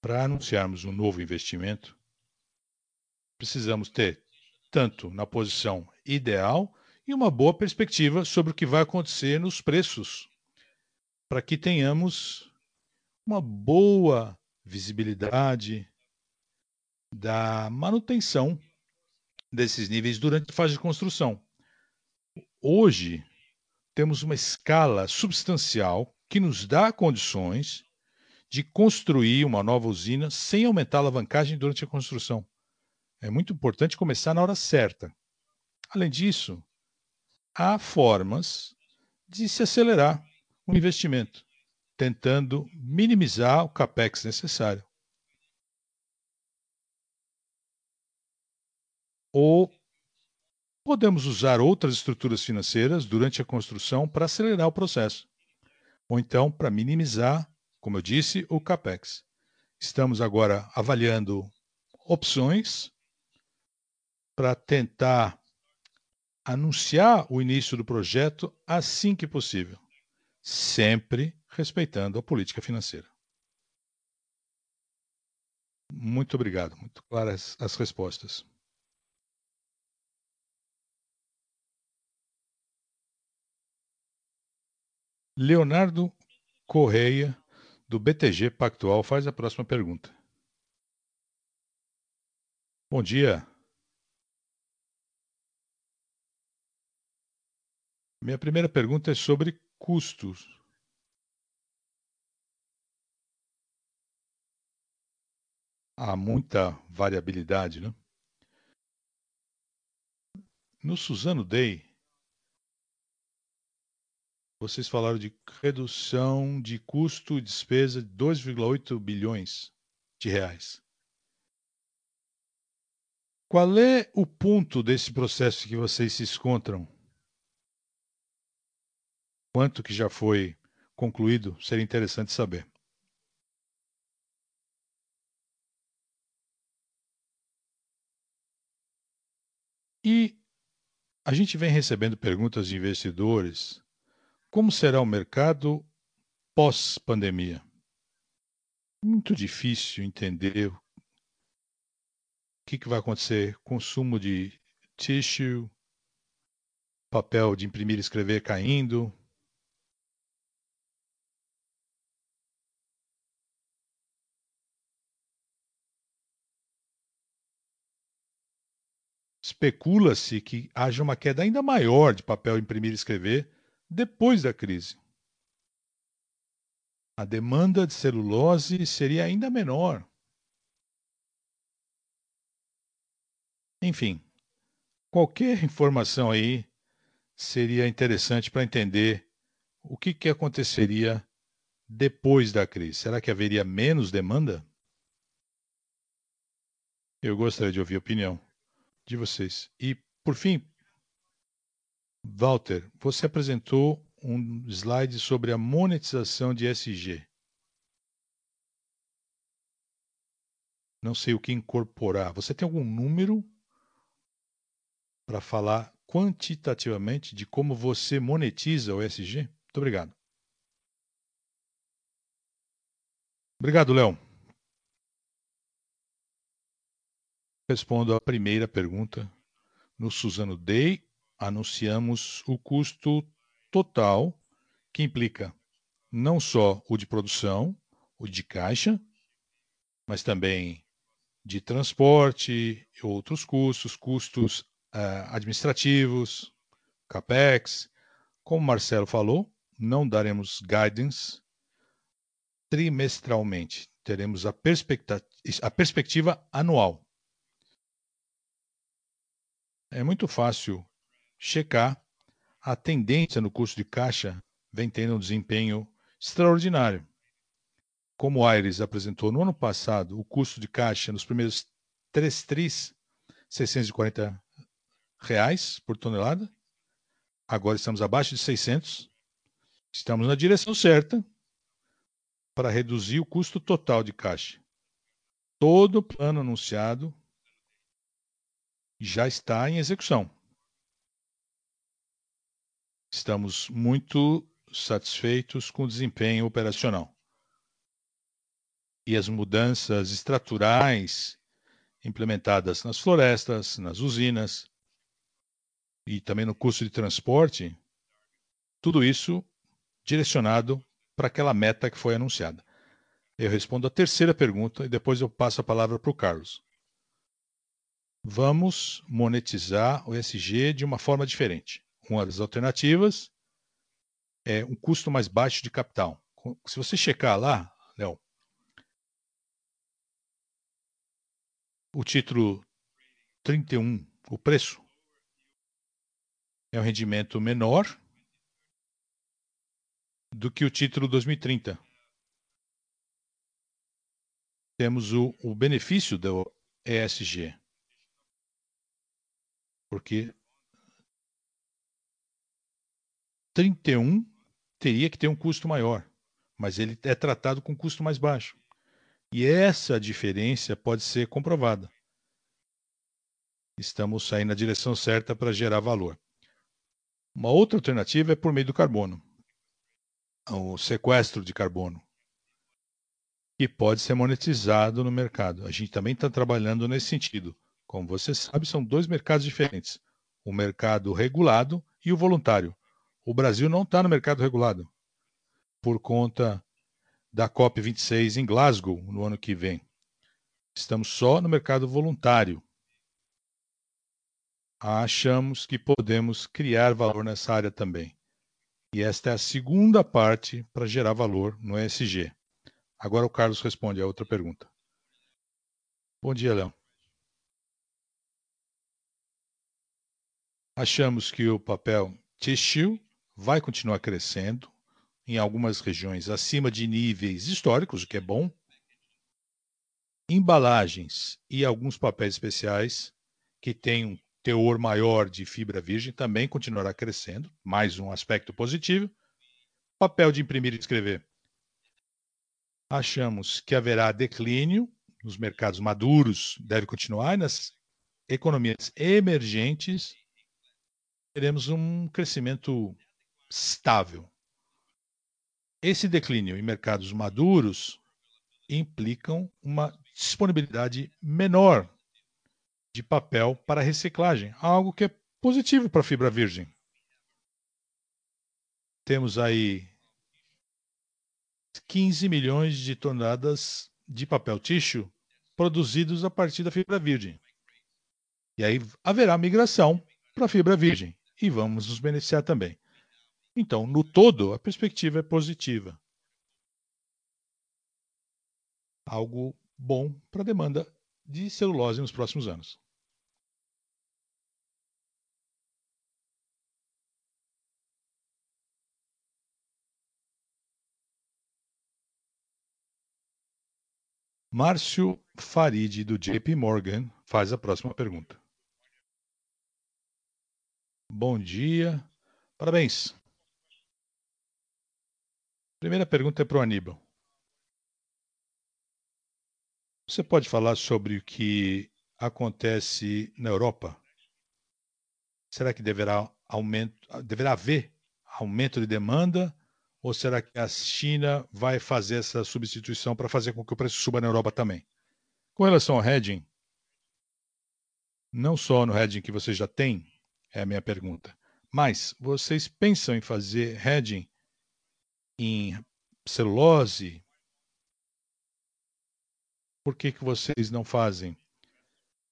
Para anunciarmos um novo investimento, precisamos ter tanto na posição ideal e uma boa perspectiva sobre o que vai acontecer nos preços, para que tenhamos uma boa visibilidade da manutenção desses níveis durante a fase de construção. Hoje, temos uma escala substancial que nos dá condições de construir uma nova usina sem aumentar a alavancagem durante a construção. É muito importante começar na hora certa. Além disso, há formas de se acelerar o investimento, tentando minimizar o capex necessário. ou podemos usar outras estruturas financeiras durante a construção para acelerar o processo, ou então para minimizar, como eu disse, o capex. Estamos agora avaliando opções para tentar anunciar o início do projeto assim que possível, sempre respeitando a política financeira. Muito obrigado, muito claras as respostas. Leonardo Correia, do BTG Pactual, faz a próxima pergunta. Bom dia. Minha primeira pergunta é sobre custos. Há muita variabilidade, né? No Suzano Day, vocês falaram de redução de custo e despesa de 2,8 bilhões de reais. Qual é o ponto desse processo que vocês se encontram? Quanto que já foi concluído? Seria interessante saber. E a gente vem recebendo perguntas de investidores como será o mercado pós-pandemia? Muito difícil entender o que, que vai acontecer. Consumo de tissue, papel de imprimir e escrever caindo. Especula-se que haja uma queda ainda maior de papel imprimir e escrever depois da crise. A demanda de celulose seria ainda menor. Enfim, qualquer informação aí seria interessante para entender o que, que aconteceria depois da crise. Será que haveria menos demanda? Eu gostaria de ouvir a opinião de vocês. E, por fim, Walter, você apresentou um slide sobre a monetização de SG. Não sei o que incorporar. Você tem algum número para falar quantitativamente de como você monetiza o SG? Muito obrigado. Obrigado, Léo. Respondo à primeira pergunta. No Suzano Day, anunciamos o custo total, que implica não só o de produção, o de caixa, mas também de transporte, outros custos, custos uh, administrativos, capex. Como Marcelo falou, não daremos guidance trimestralmente, teremos a perspectiva anual. É muito fácil checar a tendência no custo de caixa vem tendo um desempenho extraordinário. Como o Aires apresentou no ano passado, o custo de caixa nos primeiros três tris, 640 reais por tonelada. Agora estamos abaixo de 600. Estamos na direção certa para reduzir o custo total de caixa. Todo o plano anunciado já está em execução. Estamos muito satisfeitos com o desempenho operacional. E as mudanças estruturais implementadas nas florestas, nas usinas e também no custo de transporte, tudo isso direcionado para aquela meta que foi anunciada. Eu respondo a terceira pergunta e depois eu passo a palavra para o Carlos. Vamos monetizar o SG de uma forma diferente. Uma das alternativas é um custo mais baixo de capital. Se você checar lá, Léo, o título 31, o preço, é um rendimento menor do que o título 2030. Temos o, o benefício do ESG. Porque 31 teria que ter um custo maior, mas ele é tratado com custo mais baixo. E essa diferença pode ser comprovada. Estamos saindo na direção certa para gerar valor. Uma outra alternativa é por meio do carbono, o sequestro de carbono, que pode ser monetizado no mercado. A gente também está trabalhando nesse sentido. Como você sabe, são dois mercados diferentes: o mercado regulado e o voluntário. O Brasil não está no mercado regulado por conta da COP26 em Glasgow no ano que vem. Estamos só no mercado voluntário. Achamos que podemos criar valor nessa área também. E esta é a segunda parte para gerar valor no ESG. Agora o Carlos responde a outra pergunta. Bom dia, Léo. Achamos que o papel tissue vai continuar crescendo, em algumas regiões acima de níveis históricos, o que é bom. Embalagens e alguns papéis especiais que têm um teor maior de fibra virgem também continuará crescendo, mais um aspecto positivo. Papel de imprimir e escrever. Achamos que haverá declínio nos mercados maduros, deve continuar, e nas economias emergentes teremos um crescimento estável. Esse declínio em mercados maduros implicam uma disponibilidade menor de papel para reciclagem, algo que é positivo para a fibra virgem. Temos aí 15 milhões de toneladas de papel tixo produzidos a partir da fibra virgem. E aí haverá migração para a fibra virgem e vamos nos beneficiar também. Então, no todo, a perspectiva é positiva. Algo bom para a demanda de celulose nos próximos anos. Márcio Farid, do JP Morgan, faz a próxima pergunta. Bom dia. Parabéns. Primeira pergunta é para o Aníbal. Você pode falar sobre o que acontece na Europa? Será que deverá, aumento, deverá haver aumento de demanda ou será que a China vai fazer essa substituição para fazer com que o preço suba na Europa também? Com relação ao hedging, não só no hedging que você já tem, é a minha pergunta, mas vocês pensam em fazer hedging em celulose? Por que, que vocês não fazem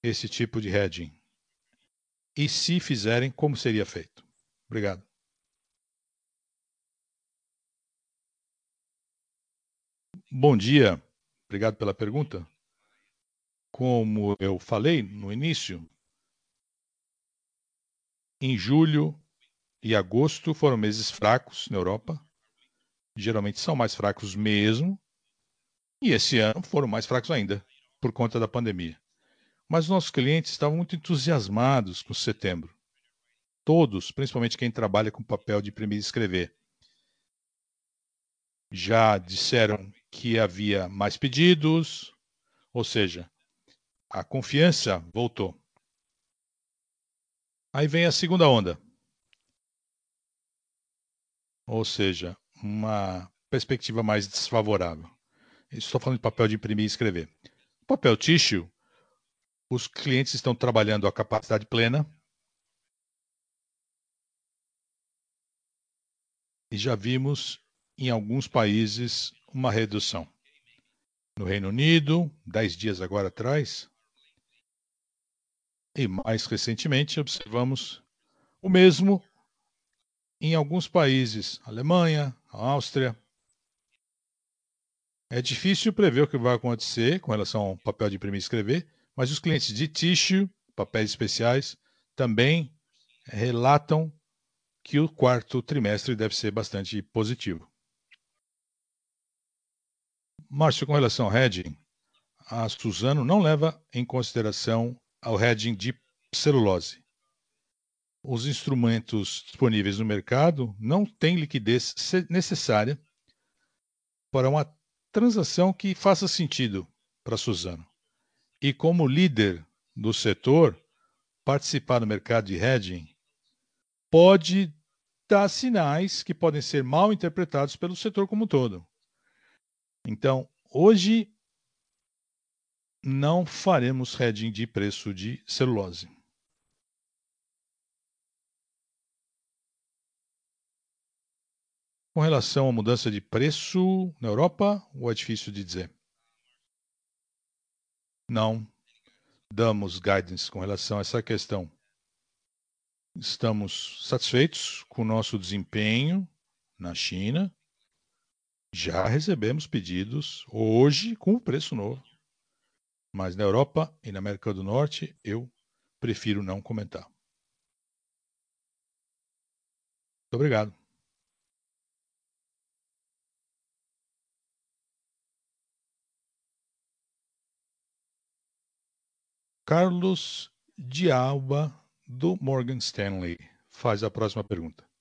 esse tipo de hedging? E se fizerem, como seria feito? Obrigado. Bom dia, obrigado pela pergunta. Como eu falei no início, em julho e agosto foram meses fracos na Europa. Geralmente são mais fracos mesmo. E esse ano foram mais fracos ainda, por conta da pandemia. Mas nossos clientes estavam muito entusiasmados com setembro. Todos, principalmente quem trabalha com papel de imprimir e escrever, já disseram que havia mais pedidos, ou seja, a confiança voltou. Aí vem a segunda onda. Ou seja, uma perspectiva mais desfavorável. Estou falando de papel de imprimir e escrever. Papel tissue, os clientes estão trabalhando a capacidade plena. E já vimos em alguns países uma redução. No Reino Unido, dez dias agora atrás, e mais recentemente observamos o mesmo em alguns países, Alemanha, Áustria. É difícil prever o que vai acontecer com relação ao papel de imprimir e escrever, mas os clientes de tissue, papéis especiais, também relatam que o quarto trimestre deve ser bastante positivo. Márcio, com relação ao hedging, a Suzano não leva em consideração o hedging de celulose. Os instrumentos disponíveis no mercado não têm liquidez necessária para uma transação que faça sentido para Suzano. E como líder do setor, participar do mercado de hedging pode dar sinais que podem ser mal interpretados pelo setor como um todo. Então, hoje não faremos hedging de preço de celulose. Com relação à mudança de preço na Europa, ou é difícil de dizer? Não damos guidance com relação a essa questão. Estamos satisfeitos com o nosso desempenho na China já recebemos pedidos hoje com o preço novo. Mas na Europa e na América do Norte eu prefiro não comentar. Muito obrigado. Carlos Dialba, do Morgan Stanley, faz a próxima pergunta.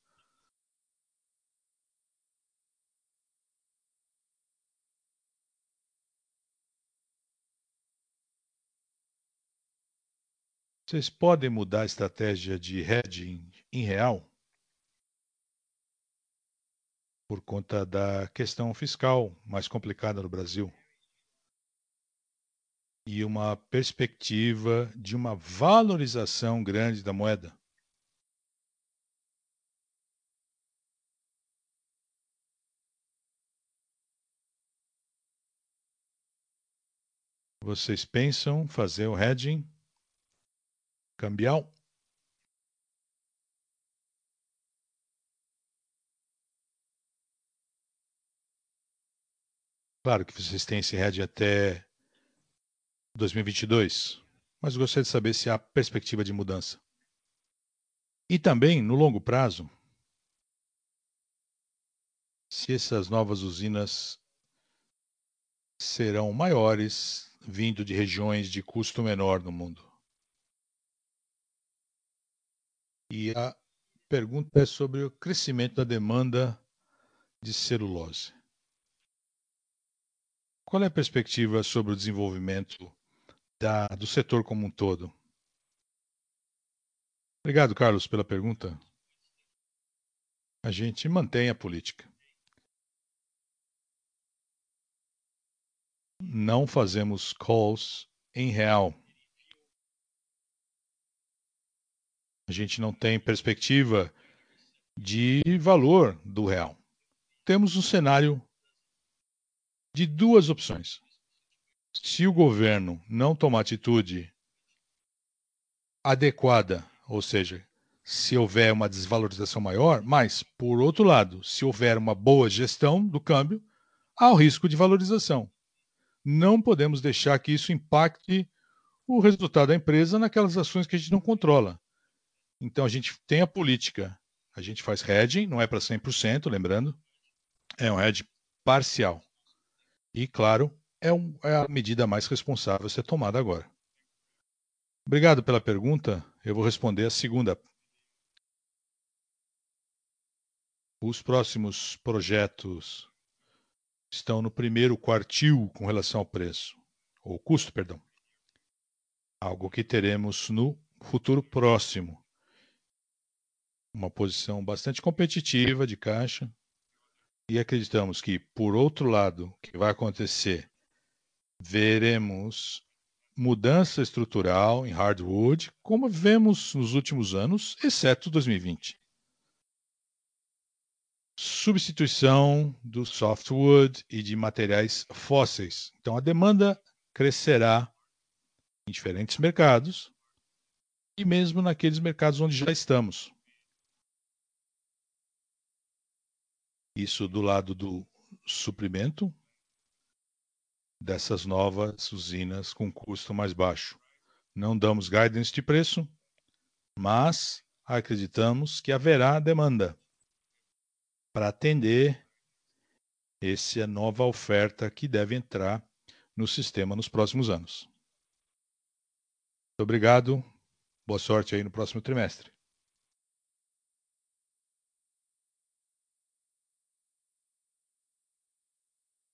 Vocês podem mudar a estratégia de hedging em real? Por conta da questão fiscal mais complicada no Brasil. E uma perspectiva de uma valorização grande da moeda. Vocês pensam fazer o hedging cambial. Claro que vocês têm esse hedge até 2022, mas gostaria de saber se há perspectiva de mudança. E também, no longo prazo, se essas novas usinas serão maiores vindo de regiões de custo menor no mundo. E a pergunta é sobre o crescimento da demanda de celulose. Qual é a perspectiva sobre o desenvolvimento da, do setor como um todo? Obrigado, Carlos, pela pergunta. A gente mantém a política. Não fazemos calls em real. A gente não tem perspectiva de valor do real. Temos um cenário de duas opções. Se o governo não tomar atitude adequada, ou seja, se houver uma desvalorização maior, mas, por outro lado, se houver uma boa gestão do câmbio, há o risco de valorização. Não podemos deixar que isso impacte o resultado da empresa naquelas ações que a gente não controla. Então, a gente tem a política, a gente faz hedging, não é para 100%, lembrando, é um hedge parcial. E, claro, é, um, é a medida mais responsável a ser tomada agora. Obrigado pela pergunta. Eu vou responder a segunda. Os próximos projetos estão no primeiro quartil com relação ao preço, ou custo, perdão. Algo que teremos no futuro próximo. Uma posição bastante competitiva de caixa, e acreditamos que, por outro lado, o que vai acontecer, veremos mudança estrutural em hardwood, como vemos nos últimos anos, exceto 2020. Substituição do softwood e de materiais fósseis. Então, a demanda crescerá em diferentes mercados e mesmo naqueles mercados onde já estamos. Isso do lado do suprimento dessas novas usinas com custo mais baixo. Não damos guidance de preço, mas acreditamos que haverá demanda para atender essa nova oferta que deve entrar no sistema nos próximos anos. Muito obrigado. Boa sorte aí no próximo trimestre.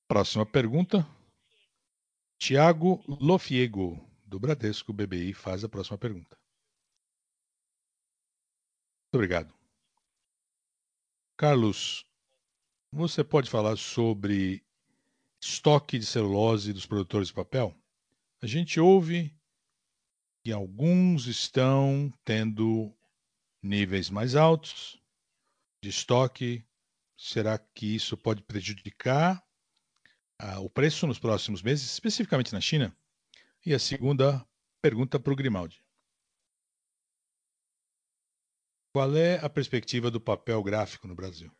Próxima pergunta. Tiago Lofiego, do Bradesco BBI, faz a próxima pergunta. Muito obrigado. Carlos, você pode falar sobre estoque de celulose dos produtores de papel? A gente ouve que alguns estão tendo níveis mais altos de estoque. Será que isso pode prejudicar ah, o preço nos próximos meses, especificamente na China? E a segunda pergunta para o Grimaldi. Qual é a perspectiva do papel gráfico no Brasil?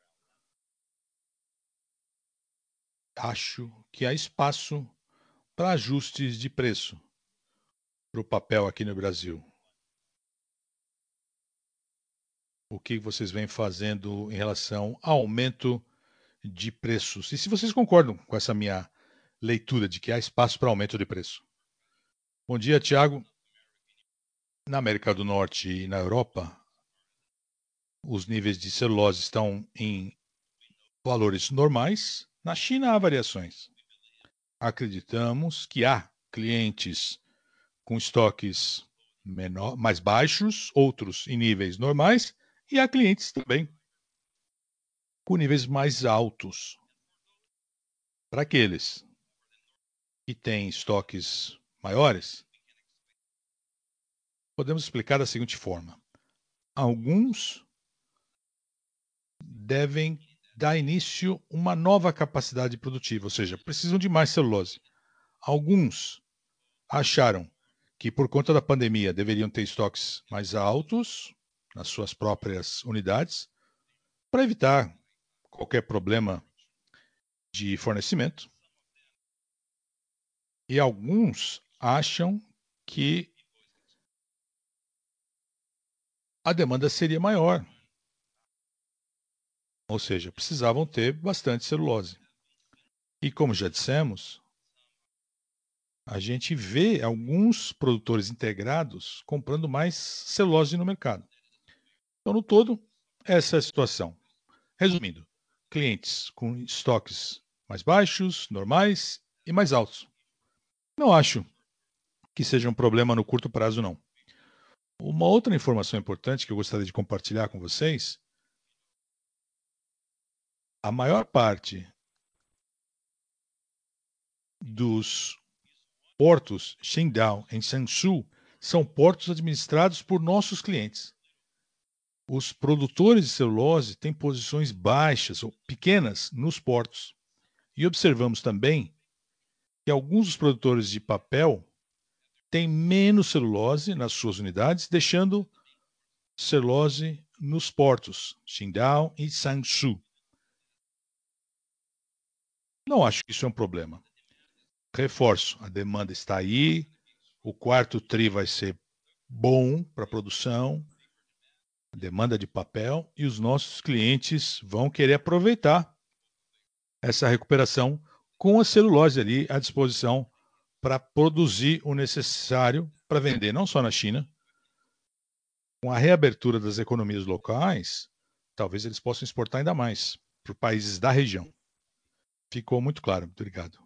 Acho que há espaço para ajustes de preço para o papel aqui no Brasil. O que vocês vêm fazendo em relação ao aumento de preços. E se vocês concordam com essa minha leitura de que há espaço para aumento de preço. Bom dia, Tiago. Na América do Norte e na Europa, os níveis de celulose estão em valores normais. Na China há variações. Acreditamos que há clientes com estoques menor, mais baixos, outros em níveis normais, e há clientes também com níveis mais altos. Para aqueles que têm estoques maiores, podemos explicar da seguinte forma: alguns devem dar início uma nova capacidade produtiva, ou seja, precisam de mais celulose. Alguns acharam que por conta da pandemia deveriam ter estoques mais altos nas suas próprias unidades para evitar qualquer problema de fornecimento. E alguns acham que a demanda seria maior. Ou seja, precisavam ter bastante celulose. E como já dissemos, a gente vê alguns produtores integrados comprando mais celulose no mercado. Então, no todo, essa é a situação. Resumindo, clientes com estoques mais baixos, normais e mais altos. Não acho que seja um problema no curto prazo, não. Uma outra informação importante que eu gostaria de compartilhar com vocês: a maior parte dos portos Qingdao e Shenzhou são portos administrados por nossos clientes. Os produtores de celulose têm posições baixas ou pequenas nos portos. E observamos também que alguns dos produtores de papel têm menos celulose nas suas unidades, deixando celulose nos portos Qingdao e Shenzhou. Não acho que isso é um problema reforço, a demanda está aí, o quarto TRI vai ser bom para a produção, demanda de papel, e os nossos clientes vão querer aproveitar essa recuperação com a celulose ali à disposição para produzir o necessário para vender não só na China, com a reabertura das economias locais, talvez eles possam exportar ainda mais para países da região. Ficou muito claro, muito obrigado.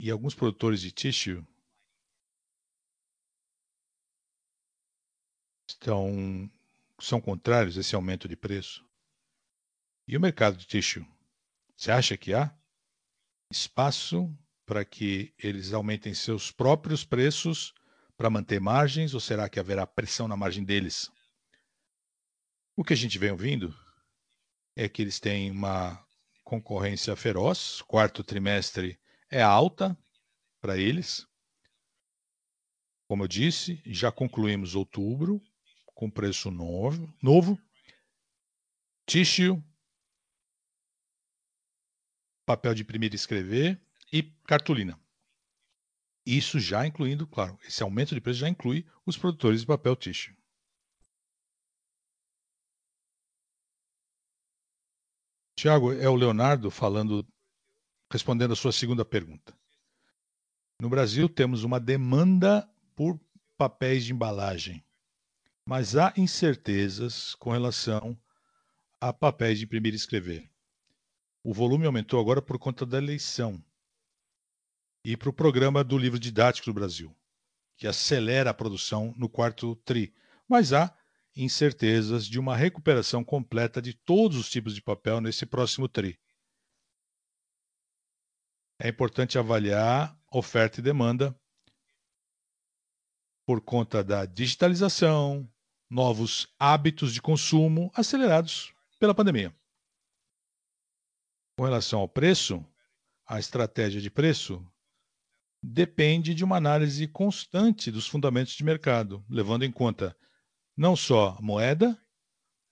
E alguns produtores de tissue estão são contrários a esse aumento de preço. E o mercado de tissue? Você acha que há espaço para que eles aumentem seus próprios preços para manter margens ou será que haverá pressão na margem deles? O que a gente vem ouvindo é que eles têm uma concorrência feroz, quarto trimestre é alta para eles. Como eu disse, já concluímos outubro com preço novo, novo. Tissue, papel de imprimir e escrever e cartolina. Isso já incluindo, claro, esse aumento de preço já inclui os produtores de papel tissue. Tiago, é o Leonardo falando respondendo a sua segunda pergunta. No Brasil, temos uma demanda por papéis de embalagem, mas há incertezas com relação a papéis de imprimir e escrever. O volume aumentou agora por conta da eleição e para o programa do livro didático do Brasil, que acelera a produção no quarto TRI. Mas há incertezas de uma recuperação completa de todos os tipos de papel nesse próximo TRI é importante avaliar oferta e demanda por conta da digitalização, novos hábitos de consumo acelerados pela pandemia. Com relação ao preço, a estratégia de preço depende de uma análise constante dos fundamentos de mercado, levando em conta não só moeda,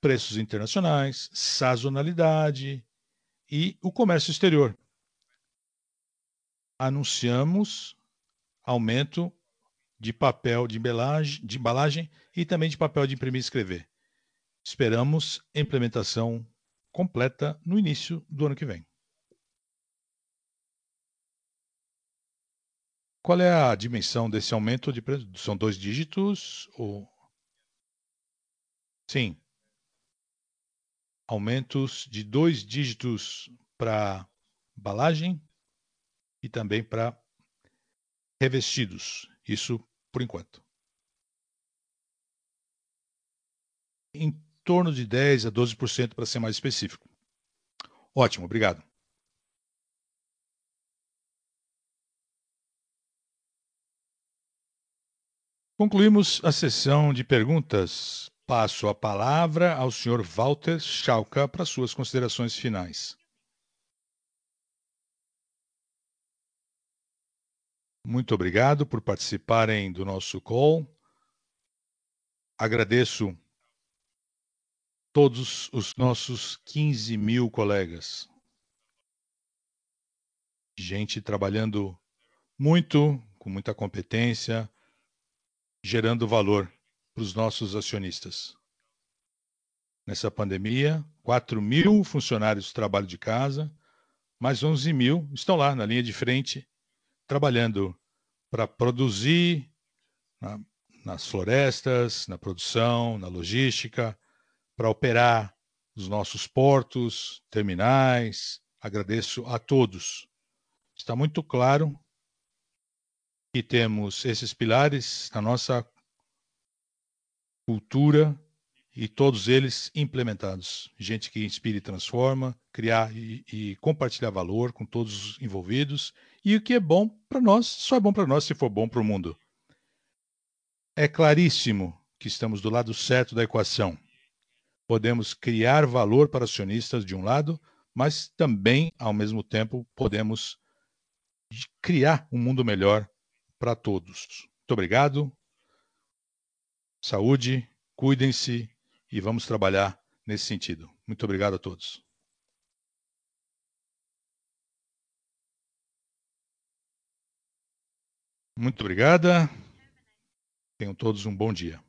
preços internacionais, sazonalidade e o comércio exterior anunciamos aumento de papel de embalagem, de embalagem e também de papel de imprimir e escrever. Esperamos implementação completa no início do ano que vem. Qual é a dimensão desse aumento de preço? São dois dígitos ou Sim. Aumentos de dois dígitos para embalagem e também para revestidos. Isso por enquanto. Em torno de 10 a 12% para ser mais específico. Ótimo, obrigado. Concluímos a sessão de perguntas. Passo a palavra ao senhor Walter Schalka para suas considerações finais. Muito obrigado por participarem do nosso call. Agradeço todos os nossos 15 mil colegas. Gente trabalhando muito, com muita competência, gerando valor para os nossos acionistas. Nessa pandemia, 4 mil funcionários de trabalho de casa, mais 11 mil estão lá na linha de frente trabalhando para produzir na, nas florestas, na produção, na logística, para operar os nossos portos, terminais. Agradeço a todos. Está muito claro que temos esses pilares na nossa cultura e todos eles implementados. Gente que inspira e transforma, criar e, e compartilhar valor com todos os envolvidos. E o que é bom para nós, só é bom para nós se for bom para o mundo. É claríssimo que estamos do lado certo da equação. Podemos criar valor para acionistas de um lado, mas também, ao mesmo tempo, podemos criar um mundo melhor para todos. Muito obrigado. Saúde, cuidem-se e vamos trabalhar nesse sentido. Muito obrigado a todos. Muito obrigada. Tenham todos um bom dia.